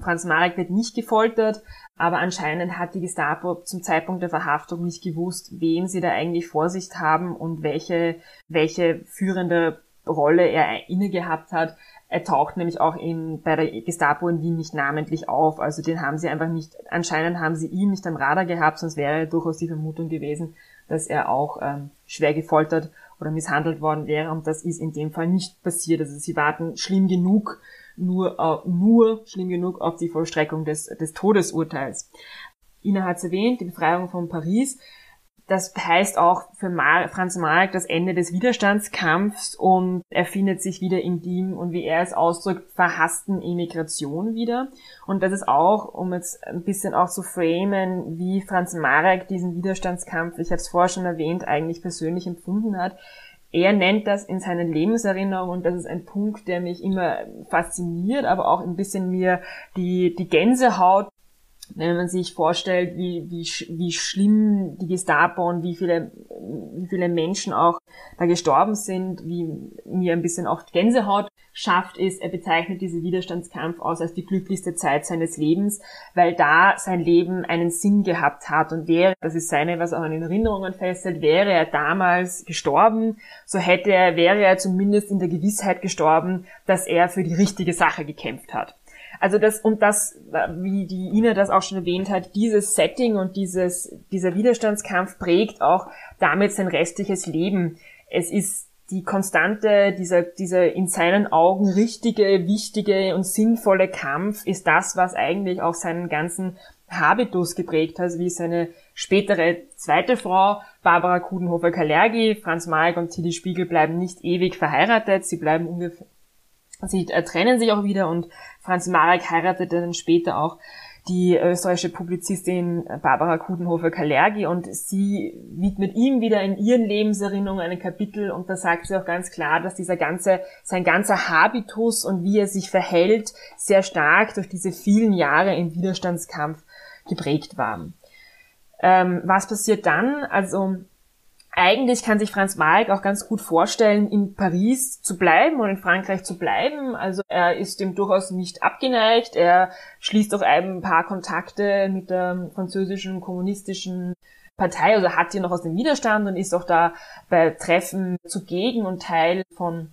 Speaker 3: Franz Marek wird nicht gefoltert, aber anscheinend hat die Gestapo zum Zeitpunkt der Verhaftung nicht gewusst, wen sie da eigentlich vor sich haben und welche, welche führende Rolle er inne gehabt hat. Er taucht nämlich auch in, bei der Gestapo in Wien nicht namentlich auf. Also den haben sie einfach nicht, anscheinend haben sie ihn nicht am Radar gehabt, sonst wäre durchaus die Vermutung gewesen, dass er auch ähm, schwer gefoltert oder misshandelt worden wäre. Und das ist in dem Fall nicht passiert. Also sie warten schlimm genug, nur, äh, nur schlimm genug auf die Vollstreckung des, des Todesurteils. Ina hat es erwähnt, die Befreiung von Paris. Das heißt auch für Mar Franz Marek das Ende des Widerstandskampfs und er findet sich wieder in dem, und wie er es ausdrückt, verhassten Emigration wieder. Und das ist auch, um jetzt ein bisschen auch zu framen, wie Franz Marek diesen Widerstandskampf, ich habe es vorher schon erwähnt, eigentlich persönlich empfunden hat. Er nennt das in seinen Lebenserinnerungen und das ist ein Punkt, der mich immer fasziniert, aber auch ein bisschen mir die, die Gänsehaut wenn man sich vorstellt, wie, wie, wie schlimm die Gestapo und wie viele, wie viele Menschen auch da gestorben sind, wie mir ein bisschen auch Gänsehaut schafft, ist, er bezeichnet diese Widerstandskampf aus als die glücklichste Zeit seines Lebens, weil da sein Leben einen Sinn gehabt hat und wäre, das ist seine, was auch in Erinnerungen festhält, wäre er damals gestorben, so hätte er, wäre er zumindest in der Gewissheit gestorben, dass er für die richtige Sache gekämpft hat. Also das, und das, wie die Ina das auch schon erwähnt hat, dieses Setting und dieses, dieser Widerstandskampf prägt auch damit sein restliches Leben. Es ist die konstante, dieser, dieser in seinen Augen richtige, wichtige und sinnvolle Kampf ist das, was eigentlich auch seinen ganzen Habitus geprägt hat, wie seine spätere zweite Frau, Barbara Kudenhofer-Kalergi, Franz Marek und Tilly Spiegel bleiben nicht ewig verheiratet, sie bleiben ungefähr Sie äh, trennen sich auch wieder und Franz Marek heiratete dann später auch die österreichische Publizistin Barbara Kudenhofer-Kalergi und sie widmet ihm wieder in ihren Lebenserinnerungen ein Kapitel und da sagt sie auch ganz klar, dass dieser ganze, sein ganzer Habitus und wie er sich verhält, sehr stark durch diese vielen Jahre im Widerstandskampf geprägt war. Ähm, was passiert dann? Also eigentlich kann sich Franz Marek auch ganz gut vorstellen, in Paris zu bleiben und in Frankreich zu bleiben. Also er ist dem durchaus nicht abgeneigt. Er schließt auch ein paar Kontakte mit der französischen kommunistischen Partei, also hat hier noch aus dem Widerstand und ist auch da bei Treffen zugegen und Teil von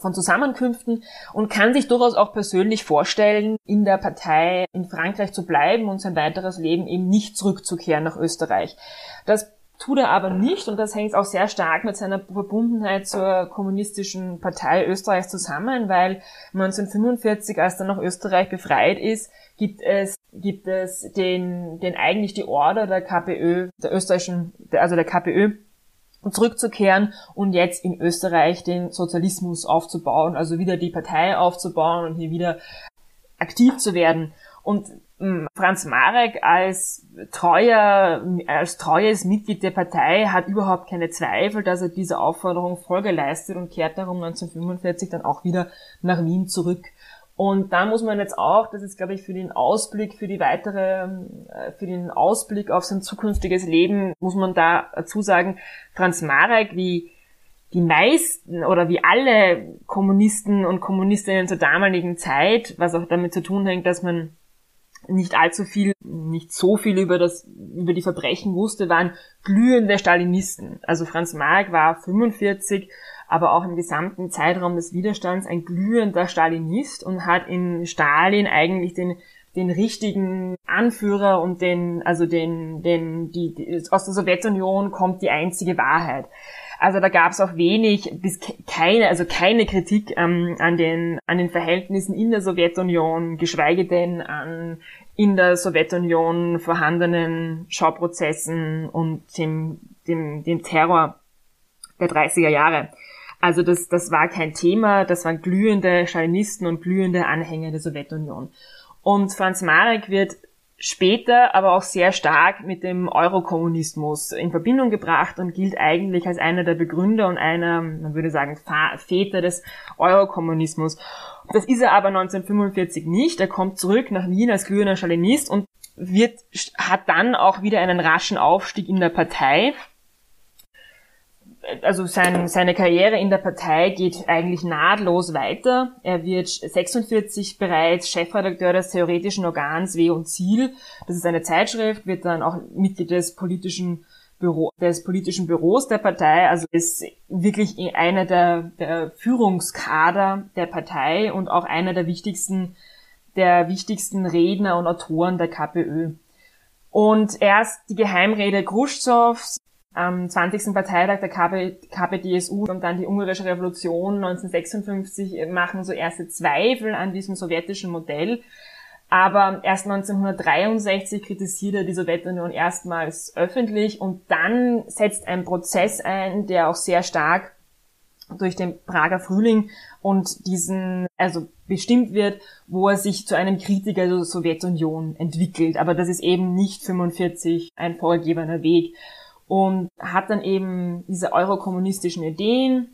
Speaker 3: von Zusammenkünften und kann sich durchaus auch persönlich vorstellen, in der Partei in Frankreich zu bleiben und sein weiteres Leben eben nicht zurückzukehren nach Österreich. Das tut er aber nicht und das hängt auch sehr stark mit seiner Verbundenheit zur kommunistischen Partei Österreichs zusammen, weil 1945, als dann noch Österreich befreit ist, gibt es gibt es den den eigentlich die Order der KPÖ, der österreichischen also der KPÖ zurückzukehren und jetzt in Österreich den Sozialismus aufzubauen, also wieder die Partei aufzubauen und hier wieder aktiv zu werden. Und Franz Marek als treuer, als treues Mitglied der Partei hat überhaupt keine Zweifel, dass er dieser Aufforderung Folge leistet und kehrt darum 1945 dann auch wieder nach Wien zurück. Und da muss man jetzt auch, das ist glaube ich für den Ausblick, für die weitere, äh, für den Ausblick auf sein zukünftiges Leben, muss man da dazu sagen, Franz Marek, wie die meisten oder wie alle Kommunisten und Kommunistinnen zur damaligen Zeit, was auch damit zu tun hängt, dass man nicht allzu viel, nicht so viel über das, über die Verbrechen wusste, waren glühende Stalinisten. Also Franz Marek war 45, aber auch im gesamten Zeitraum des Widerstands ein glühender Stalinist und hat in Stalin eigentlich den den richtigen Anführer und den, also den, den, die, die aus der Sowjetunion kommt die einzige Wahrheit. Also da gab es auch wenig bis keine, also keine Kritik ähm, an den an den Verhältnissen in der Sowjetunion, geschweige denn an in der Sowjetunion vorhandenen Schauprozessen und dem dem dem Terror der 30er Jahre. Also das das war kein Thema, das waren glühende Stalinisten und glühende Anhänger der Sowjetunion. Und Franz Marek wird später aber auch sehr stark mit dem Eurokommunismus in Verbindung gebracht und gilt eigentlich als einer der Begründer und einer, man würde sagen, Väter des Eurokommunismus. Das ist er aber 1945 nicht. Er kommt zurück nach Wien als glühender Stalinist und wird, hat dann auch wieder einen raschen Aufstieg in der Partei also sein, seine Karriere in der Partei geht eigentlich nahtlos weiter. Er wird 46 bereits Chefredakteur des theoretischen Organs W und Ziel. Das ist eine Zeitschrift, wird dann auch Mitglied des politischen Büro, des politischen Büros der Partei, also ist wirklich einer der, der Führungskader der Partei und auch einer der wichtigsten, der wichtigsten Redner und Autoren der KPÖ. Und erst die Geheimrede Khrushchevs am 20. Parteitag der KP, KPDSU und dann die ungarische Revolution 1956 machen so erste Zweifel an diesem sowjetischen Modell. Aber erst 1963 kritisiert er die Sowjetunion erstmals öffentlich und dann setzt ein Prozess ein, der auch sehr stark durch den Prager Frühling und diesen, also bestimmt wird, wo er sich zu einem Kritiker der Sowjetunion entwickelt. Aber das ist eben nicht 45 ein vorgegebener Weg und hat dann eben diese eurokommunistischen Ideen,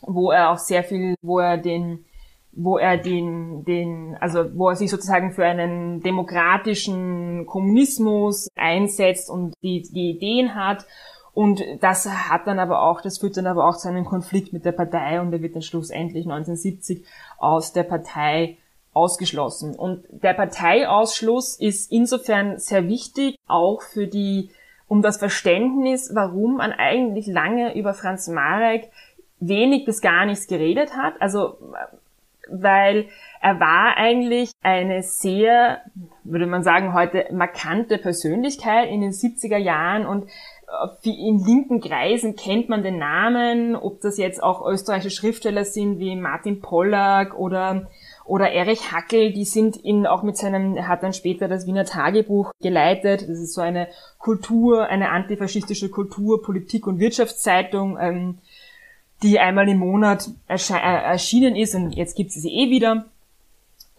Speaker 3: wo er auch sehr viel, wo er den, wo er den, den, also wo er sich sozusagen für einen demokratischen Kommunismus einsetzt und die, die Ideen hat. Und das hat dann aber auch, das führt dann aber auch zu einem Konflikt mit der Partei und er wird dann schlussendlich 1970 aus der Partei ausgeschlossen. Und der Parteiausschluss ist insofern sehr wichtig, auch für die um das Verständnis, warum man eigentlich lange über Franz Marek wenig bis gar nichts geredet hat. Also, weil er war eigentlich eine sehr, würde man sagen, heute markante Persönlichkeit in den 70er Jahren und in linken Kreisen kennt man den Namen, ob das jetzt auch österreichische Schriftsteller sind wie Martin Pollack oder oder Erich Hackel, die sind in, auch mit seinem, er hat dann später das Wiener Tagebuch geleitet. Das ist so eine Kultur, eine antifaschistische Kultur, Politik- und Wirtschaftszeitung, ähm, die einmal im Monat äh, erschienen ist und jetzt gibt es sie eh wieder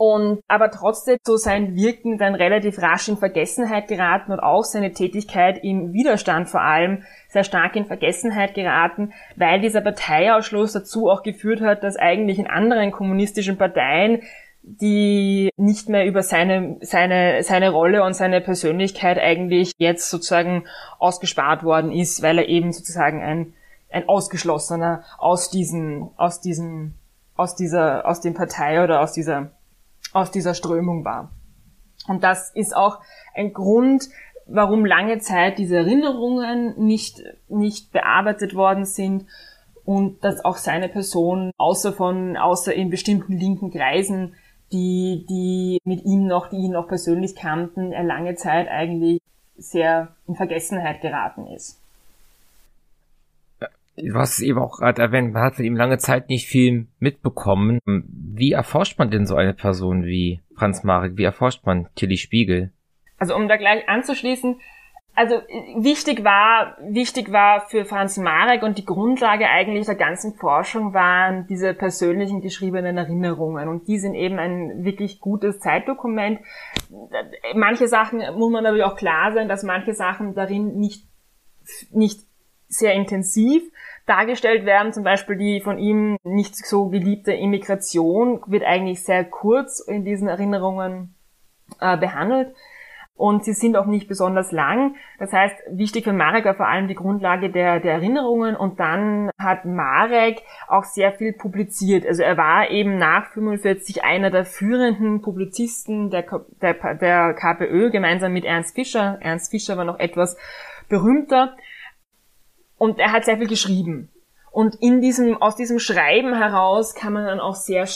Speaker 3: und aber trotzdem so sein Wirken dann relativ rasch in Vergessenheit geraten und auch seine Tätigkeit im Widerstand vor allem sehr stark in Vergessenheit geraten, weil dieser Parteiausschluss dazu auch geführt hat, dass eigentlich in anderen kommunistischen Parteien die nicht mehr über seine, seine, seine Rolle und seine Persönlichkeit eigentlich jetzt sozusagen ausgespart worden ist, weil er eben sozusagen ein, ein Ausgeschlossener aus diesen, aus diesem, aus dieser, aus dem Partei oder aus dieser aus dieser Strömung war. Und das ist auch ein Grund, warum lange Zeit diese Erinnerungen nicht, nicht bearbeitet worden sind und dass auch seine Person außer von, außer in bestimmten linken Kreisen, die, die mit ihm noch, die ihn noch persönlich kannten, er lange Zeit eigentlich sehr in Vergessenheit geraten ist
Speaker 2: du hast es eben auch gerade erwähnt, man hat von ihm lange Zeit nicht viel mitbekommen. Wie erforscht man denn so eine Person wie Franz Marek? Wie erforscht man Tilly Spiegel?
Speaker 3: Also um da gleich anzuschließen, also wichtig war, wichtig war für Franz Marek und die Grundlage eigentlich der ganzen Forschung waren diese persönlichen geschriebenen Erinnerungen und die sind eben ein wirklich gutes Zeitdokument. Manche Sachen muss man aber auch klar sein, dass manche Sachen darin nicht, nicht sehr intensiv dargestellt werden. Zum Beispiel die von ihm nicht so geliebte Immigration wird eigentlich sehr kurz in diesen Erinnerungen äh, behandelt. und sie sind auch nicht besonders lang. Das heißt, wichtig für Marek war vor allem die Grundlage der, der Erinnerungen und dann hat Marek auch sehr viel publiziert. Also er war eben nach 45 einer der führenden Publizisten der, der, der KPÖ gemeinsam mit Ernst Fischer. Ernst Fischer war noch etwas berühmter und er hat sehr viel geschrieben. Und in diesem, aus diesem Schreiben heraus kann man dann auch sehr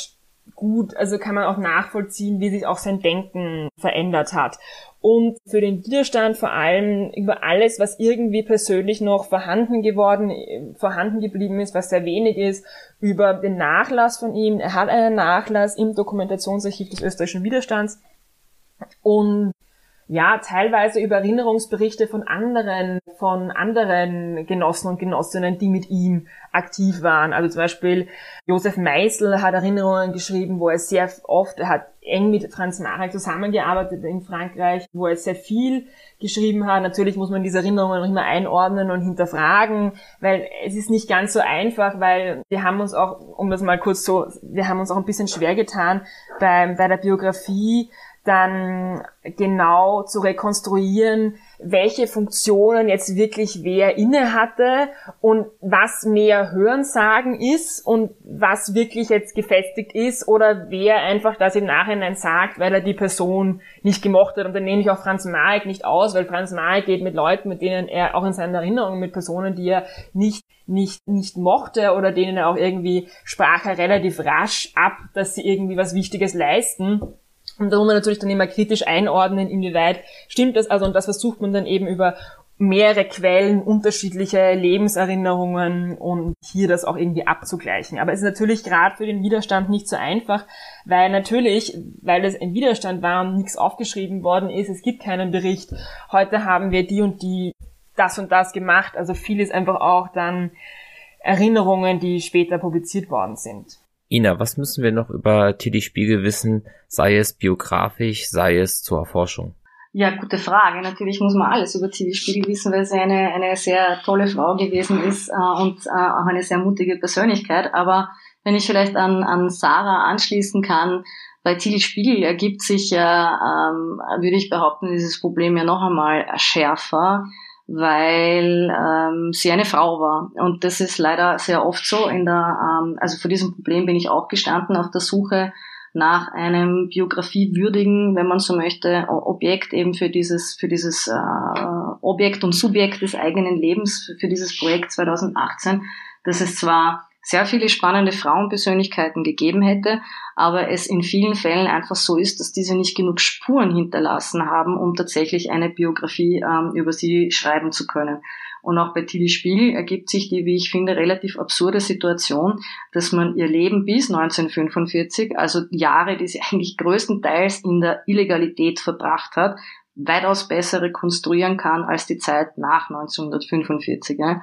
Speaker 3: gut, also kann man auch nachvollziehen, wie sich auch sein Denken verändert hat. Und für den Widerstand vor allem über alles, was irgendwie persönlich noch vorhanden geworden, vorhanden geblieben ist, was sehr wenig ist, über den Nachlass von ihm. Er hat einen Nachlass im Dokumentationsarchiv des österreichischen Widerstands und ja, teilweise über Erinnerungsberichte von anderen, von anderen Genossen und Genossinnen, die mit ihm aktiv waren. Also zum Beispiel Josef Meisel hat Erinnerungen geschrieben, wo er sehr oft, er hat eng mit Franz Marek zusammengearbeitet in Frankreich, wo er sehr viel geschrieben hat. Natürlich muss man diese Erinnerungen noch immer einordnen und hinterfragen, weil es ist nicht ganz so einfach, weil wir haben uns auch, um das mal kurz so, wir haben uns auch ein bisschen schwer getan bei, bei der Biografie, dann genau zu rekonstruieren, welche Funktionen jetzt wirklich wer inne hatte und was mehr Hörensagen ist und was wirklich jetzt gefestigt ist oder wer einfach das im Nachhinein sagt, weil er die Person nicht gemocht hat. Und dann nehme ich auch Franz Marek nicht aus, weil Franz Marek geht mit Leuten, mit denen er auch in seinen Erinnerungen mit Personen, die er nicht nicht, nicht mochte oder denen er auch irgendwie sprach er relativ rasch ab, dass sie irgendwie was Wichtiges leisten und da muss man natürlich dann immer kritisch einordnen, inwieweit stimmt das also und das versucht man dann eben über mehrere Quellen, unterschiedliche Lebenserinnerungen und hier das auch irgendwie abzugleichen. Aber es ist natürlich gerade für den Widerstand nicht so einfach, weil natürlich, weil es ein Widerstand war und nichts aufgeschrieben worden ist, es gibt keinen Bericht. Heute haben wir die und die das und das gemacht. Also vieles einfach auch dann Erinnerungen, die später publiziert worden sind.
Speaker 2: Ina, was müssen wir noch über Tilly Spiegel wissen, sei es biografisch, sei es zur Erforschung?
Speaker 1: Ja, gute Frage. Natürlich muss man alles über Tilly Spiegel wissen, weil sie eine, eine sehr tolle Frau gewesen ist äh, und äh, auch eine sehr mutige Persönlichkeit. Aber wenn ich vielleicht an, an Sarah anschließen kann, bei Tilly Spiegel ergibt sich ja, ähm, würde ich behaupten, dieses Problem ja noch einmal schärfer weil ähm, sie eine Frau war. Und das ist leider sehr oft so. In der, ähm, also vor diesem Problem bin ich auch gestanden auf der Suche nach einem biografiewürdigen, wenn man so möchte, Objekt eben für dieses, für dieses äh, Objekt und Subjekt des eigenen Lebens, für dieses Projekt 2018, das es zwar sehr viele spannende Frauenpersönlichkeiten gegeben hätte, aber es in vielen Fällen einfach so ist, dass diese nicht genug Spuren hinterlassen haben, um tatsächlich eine Biografie ähm, über sie schreiben zu können. Und auch bei Tilly Spiegel ergibt sich die, wie ich finde, relativ absurde Situation, dass man ihr Leben bis 1945, also Jahre, die sie *laughs* eigentlich größtenteils in der Illegalität verbracht hat, weitaus besser rekonstruieren kann als die Zeit nach 1945. Ja.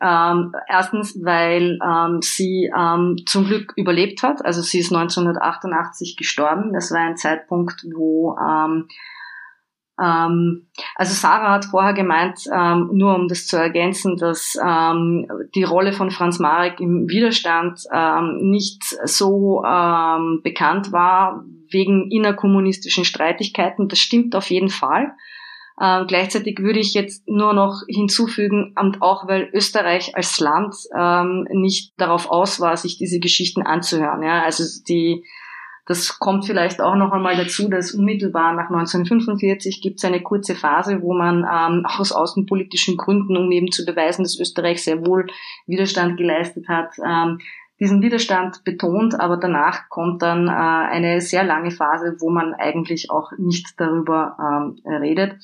Speaker 1: Ähm, erstens, weil ähm, sie ähm, zum Glück überlebt hat. Also sie ist 1988 gestorben. Das war ein Zeitpunkt, wo ähm, ähm, also Sarah hat vorher gemeint, ähm, nur um das zu ergänzen, dass ähm, die Rolle von Franz Marek im Widerstand ähm, nicht so ähm, bekannt war wegen innerkommunistischen Streitigkeiten. Das stimmt auf jeden Fall. Ähm, gleichzeitig würde ich jetzt nur noch hinzufügen, und auch weil Österreich als Land ähm, nicht darauf aus war, sich diese Geschichten anzuhören. Ja? Also die, das kommt vielleicht auch noch einmal dazu, dass unmittelbar nach 1945 gibt es eine kurze Phase, wo man ähm, aus außenpolitischen Gründen, um eben zu beweisen, dass Österreich sehr wohl Widerstand geleistet hat, ähm, diesen Widerstand betont, aber danach kommt dann äh, eine sehr lange Phase, wo man eigentlich auch nicht darüber ähm, redet.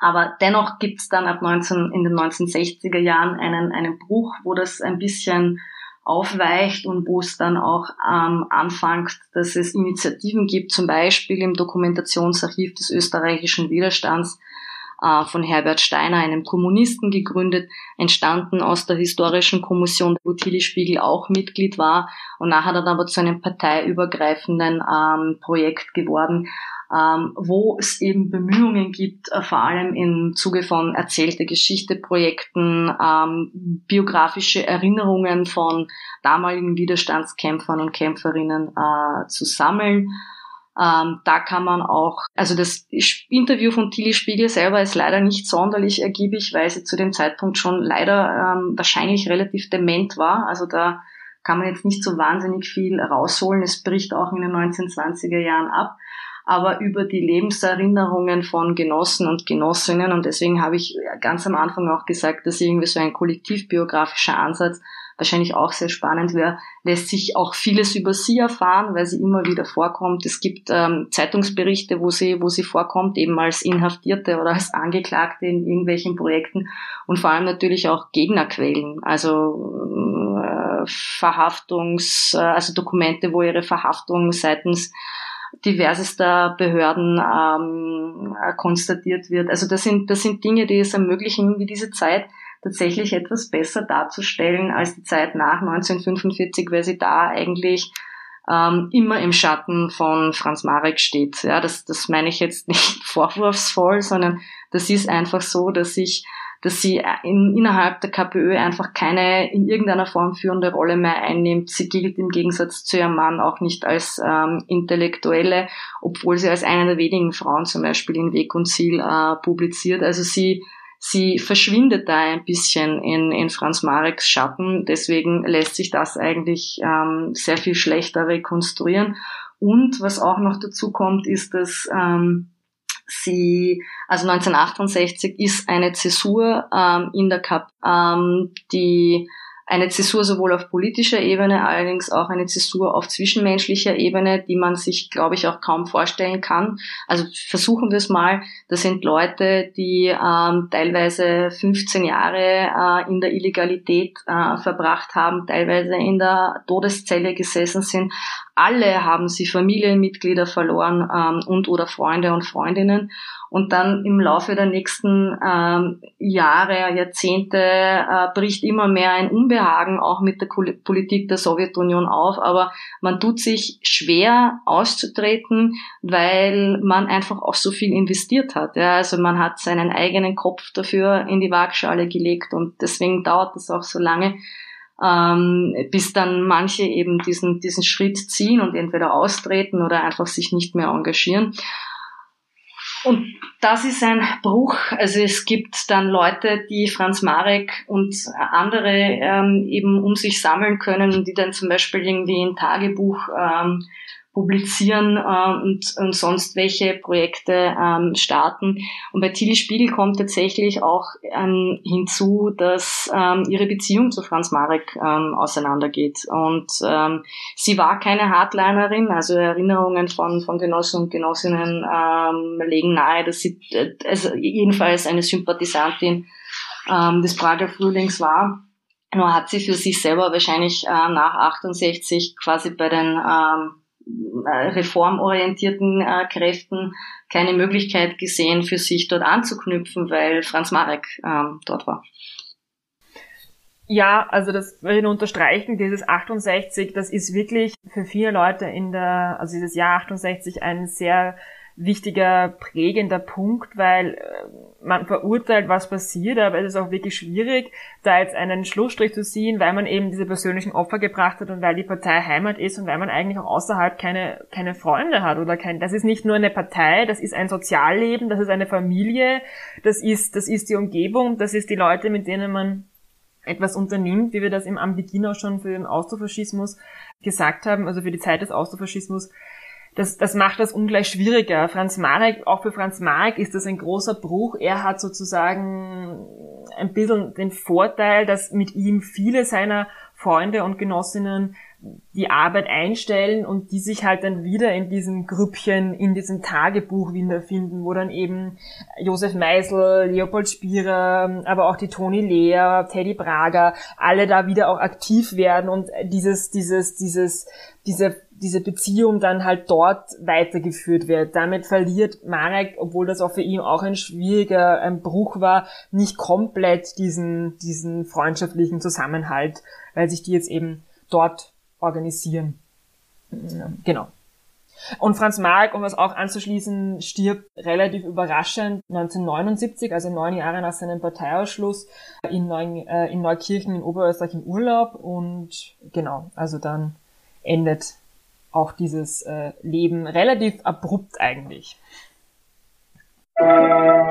Speaker 1: Aber dennoch gibt es dann ab 19, in den 1960er Jahren einen, einen Bruch, wo das ein bisschen aufweicht und wo es dann auch ähm, anfängt, dass es Initiativen gibt, zum Beispiel im Dokumentationsarchiv des österreichischen Widerstands, äh, von Herbert Steiner, einem Kommunisten gegründet, entstanden aus der historischen Kommission, wo Tilly Spiegel auch Mitglied war. Und nachher dann aber zu einem parteiübergreifenden ähm, Projekt geworden, ähm, wo es eben Bemühungen gibt, äh, vor allem im Zuge von erzählte Geschichte-Projekten, ähm, biografische Erinnerungen von damaligen Widerstandskämpfern und Kämpferinnen äh, zu sammeln Ähm, da kann man auch, also das Interview von Tilly Spiegel selber ist leider nicht sonderlich ergiebig, weil sie zu dem Zeitpunkt schon leider ähm, wahrscheinlich relativ dement war. Also da kann man jetzt nicht so wahnsinnig viel rausholen. Es bricht auch in den 1920er Jahren ab aber über die Lebenserinnerungen von Genossen und Genossinnen. Und deswegen habe ich ganz am Anfang auch gesagt, dass irgendwie so ein kollektivbiografischer Ansatz wahrscheinlich auch sehr spannend wäre, lässt sich auch vieles über sie erfahren, weil sie immer wieder vorkommt. Es gibt ähm, Zeitungsberichte, wo sie, wo sie vorkommt, eben als Inhaftierte oder als Angeklagte in irgendwelchen Projekten und vor allem natürlich auch Gegnerquellen, also äh, Verhaftungs, äh, also Dokumente, wo ihre Verhaftung seitens diversester Behörden ähm, konstatiert wird. Also das sind, das sind Dinge, die es ermöglichen, wie diese Zeit tatsächlich etwas besser darzustellen als die Zeit nach 1945, weil sie da eigentlich ähm, immer im Schatten von Franz Marek steht. Ja, das, das meine ich jetzt nicht *laughs* vorwurfsvoll, sondern das ist einfach so, dass ich dass sie in, innerhalb der KPÖ einfach keine in irgendeiner Form führende Rolle mehr einnimmt. Sie gilt im Gegensatz zu ihrem Mann auch nicht als ähm, Intellektuelle, obwohl sie als eine der wenigen Frauen zum Beispiel in Weg und Ziel äh, publiziert. Also sie sie verschwindet da ein bisschen in, in Franz Mareks Schatten. Deswegen lässt sich das eigentlich ähm, sehr viel schlechter rekonstruieren. Und was auch noch dazu kommt, ist, dass ähm, sie, also 1968 ist eine Zäsur ähm, in der KAP, ähm, die eine Zäsur sowohl auf politischer Ebene, allerdings auch eine Zäsur auf zwischenmenschlicher Ebene, die man sich, glaube ich, auch kaum vorstellen kann. Also versuchen wir es mal. Das sind Leute, die ähm, teilweise 15 Jahre äh, in der Illegalität äh, verbracht haben, teilweise in der Todeszelle gesessen sind. Alle haben sie Familienmitglieder verloren ähm, und oder Freunde und Freundinnen und dann im Laufe der nächsten ähm, Jahre, Jahrzehnte äh, bricht immer mehr ein Unbehagen auch mit der Politik der Sowjetunion auf. Aber man tut sich schwer auszutreten, weil man einfach auch so viel investiert hat. Ja, also man hat seinen eigenen Kopf dafür in die Waagschale gelegt und deswegen dauert es auch so lange, ähm, bis dann manche eben diesen, diesen Schritt ziehen und entweder austreten oder einfach sich nicht mehr engagieren. Und das ist ein Bruch. Also es gibt dann Leute, die Franz Marek und andere ähm, eben um sich sammeln können, die dann zum Beispiel irgendwie ein Tagebuch ähm, publizieren äh, und, und sonst welche Projekte ähm, starten. Und bei Tilly Spiegel kommt tatsächlich auch ähm, hinzu, dass ähm, ihre Beziehung zu Franz Marek ähm, auseinandergeht. Und ähm, sie war keine Hardlinerin, also Erinnerungen von, von Genossen und Genossinnen ähm, legen nahe, dass sie äh, also jedenfalls eine Sympathisantin ähm, des Prager Frühlings war. Nur hat sie für sich selber wahrscheinlich äh, nach 68 quasi bei den ähm, äh, reformorientierten äh, Kräften keine Möglichkeit gesehen, für sich dort anzuknüpfen, weil Franz Marek ähm, dort war.
Speaker 3: Ja, also das will ich nur unterstreichen, dieses 68, das ist wirklich für viele Leute in der, also dieses Jahr 68 ein sehr wichtiger, prägender Punkt, weil äh, man verurteilt, was passiert, aber es ist auch wirklich schwierig, da jetzt einen Schlussstrich zu ziehen, weil man eben diese persönlichen Opfer gebracht hat und weil die Partei Heimat ist und weil man eigentlich auch außerhalb keine, keine Freunde hat oder kein, das ist nicht nur eine Partei, das ist ein Sozialleben, das ist eine Familie, das ist, das ist die Umgebung, das ist die Leute, mit denen man etwas unternimmt, wie wir das im Beginn auch schon für den Austrofaschismus gesagt haben, also für die Zeit des Austrofaschismus, das, das macht das ungleich schwieriger. Franz Marek, auch für Franz Marek ist das ein großer Bruch. Er hat sozusagen ein bisschen den Vorteil, dass mit ihm viele seiner Freunde und Genossinnen die Arbeit einstellen und die sich halt dann wieder in diesem Grüppchen, in diesem Tagebuch wiederfinden, wo dann eben Josef Meisel, Leopold Spierer, aber auch die Toni Lehr, Teddy Brager, alle da wieder auch aktiv werden und dieses, dieses, dieses, diese diese Beziehung dann halt dort weitergeführt wird. Damit verliert Marek, obwohl das auch für ihn auch ein schwieriger ein Bruch war, nicht komplett diesen, diesen freundschaftlichen Zusammenhalt, weil sich die jetzt eben dort organisieren. Genau. Und Franz Marek, um das auch anzuschließen, stirbt relativ überraschend 1979, also neun Jahre nach seinem Parteiausschluss, in, Neu äh, in Neukirchen in Oberösterreich im Urlaub und genau, also dann endet auch dieses äh, Leben relativ abrupt eigentlich. Musik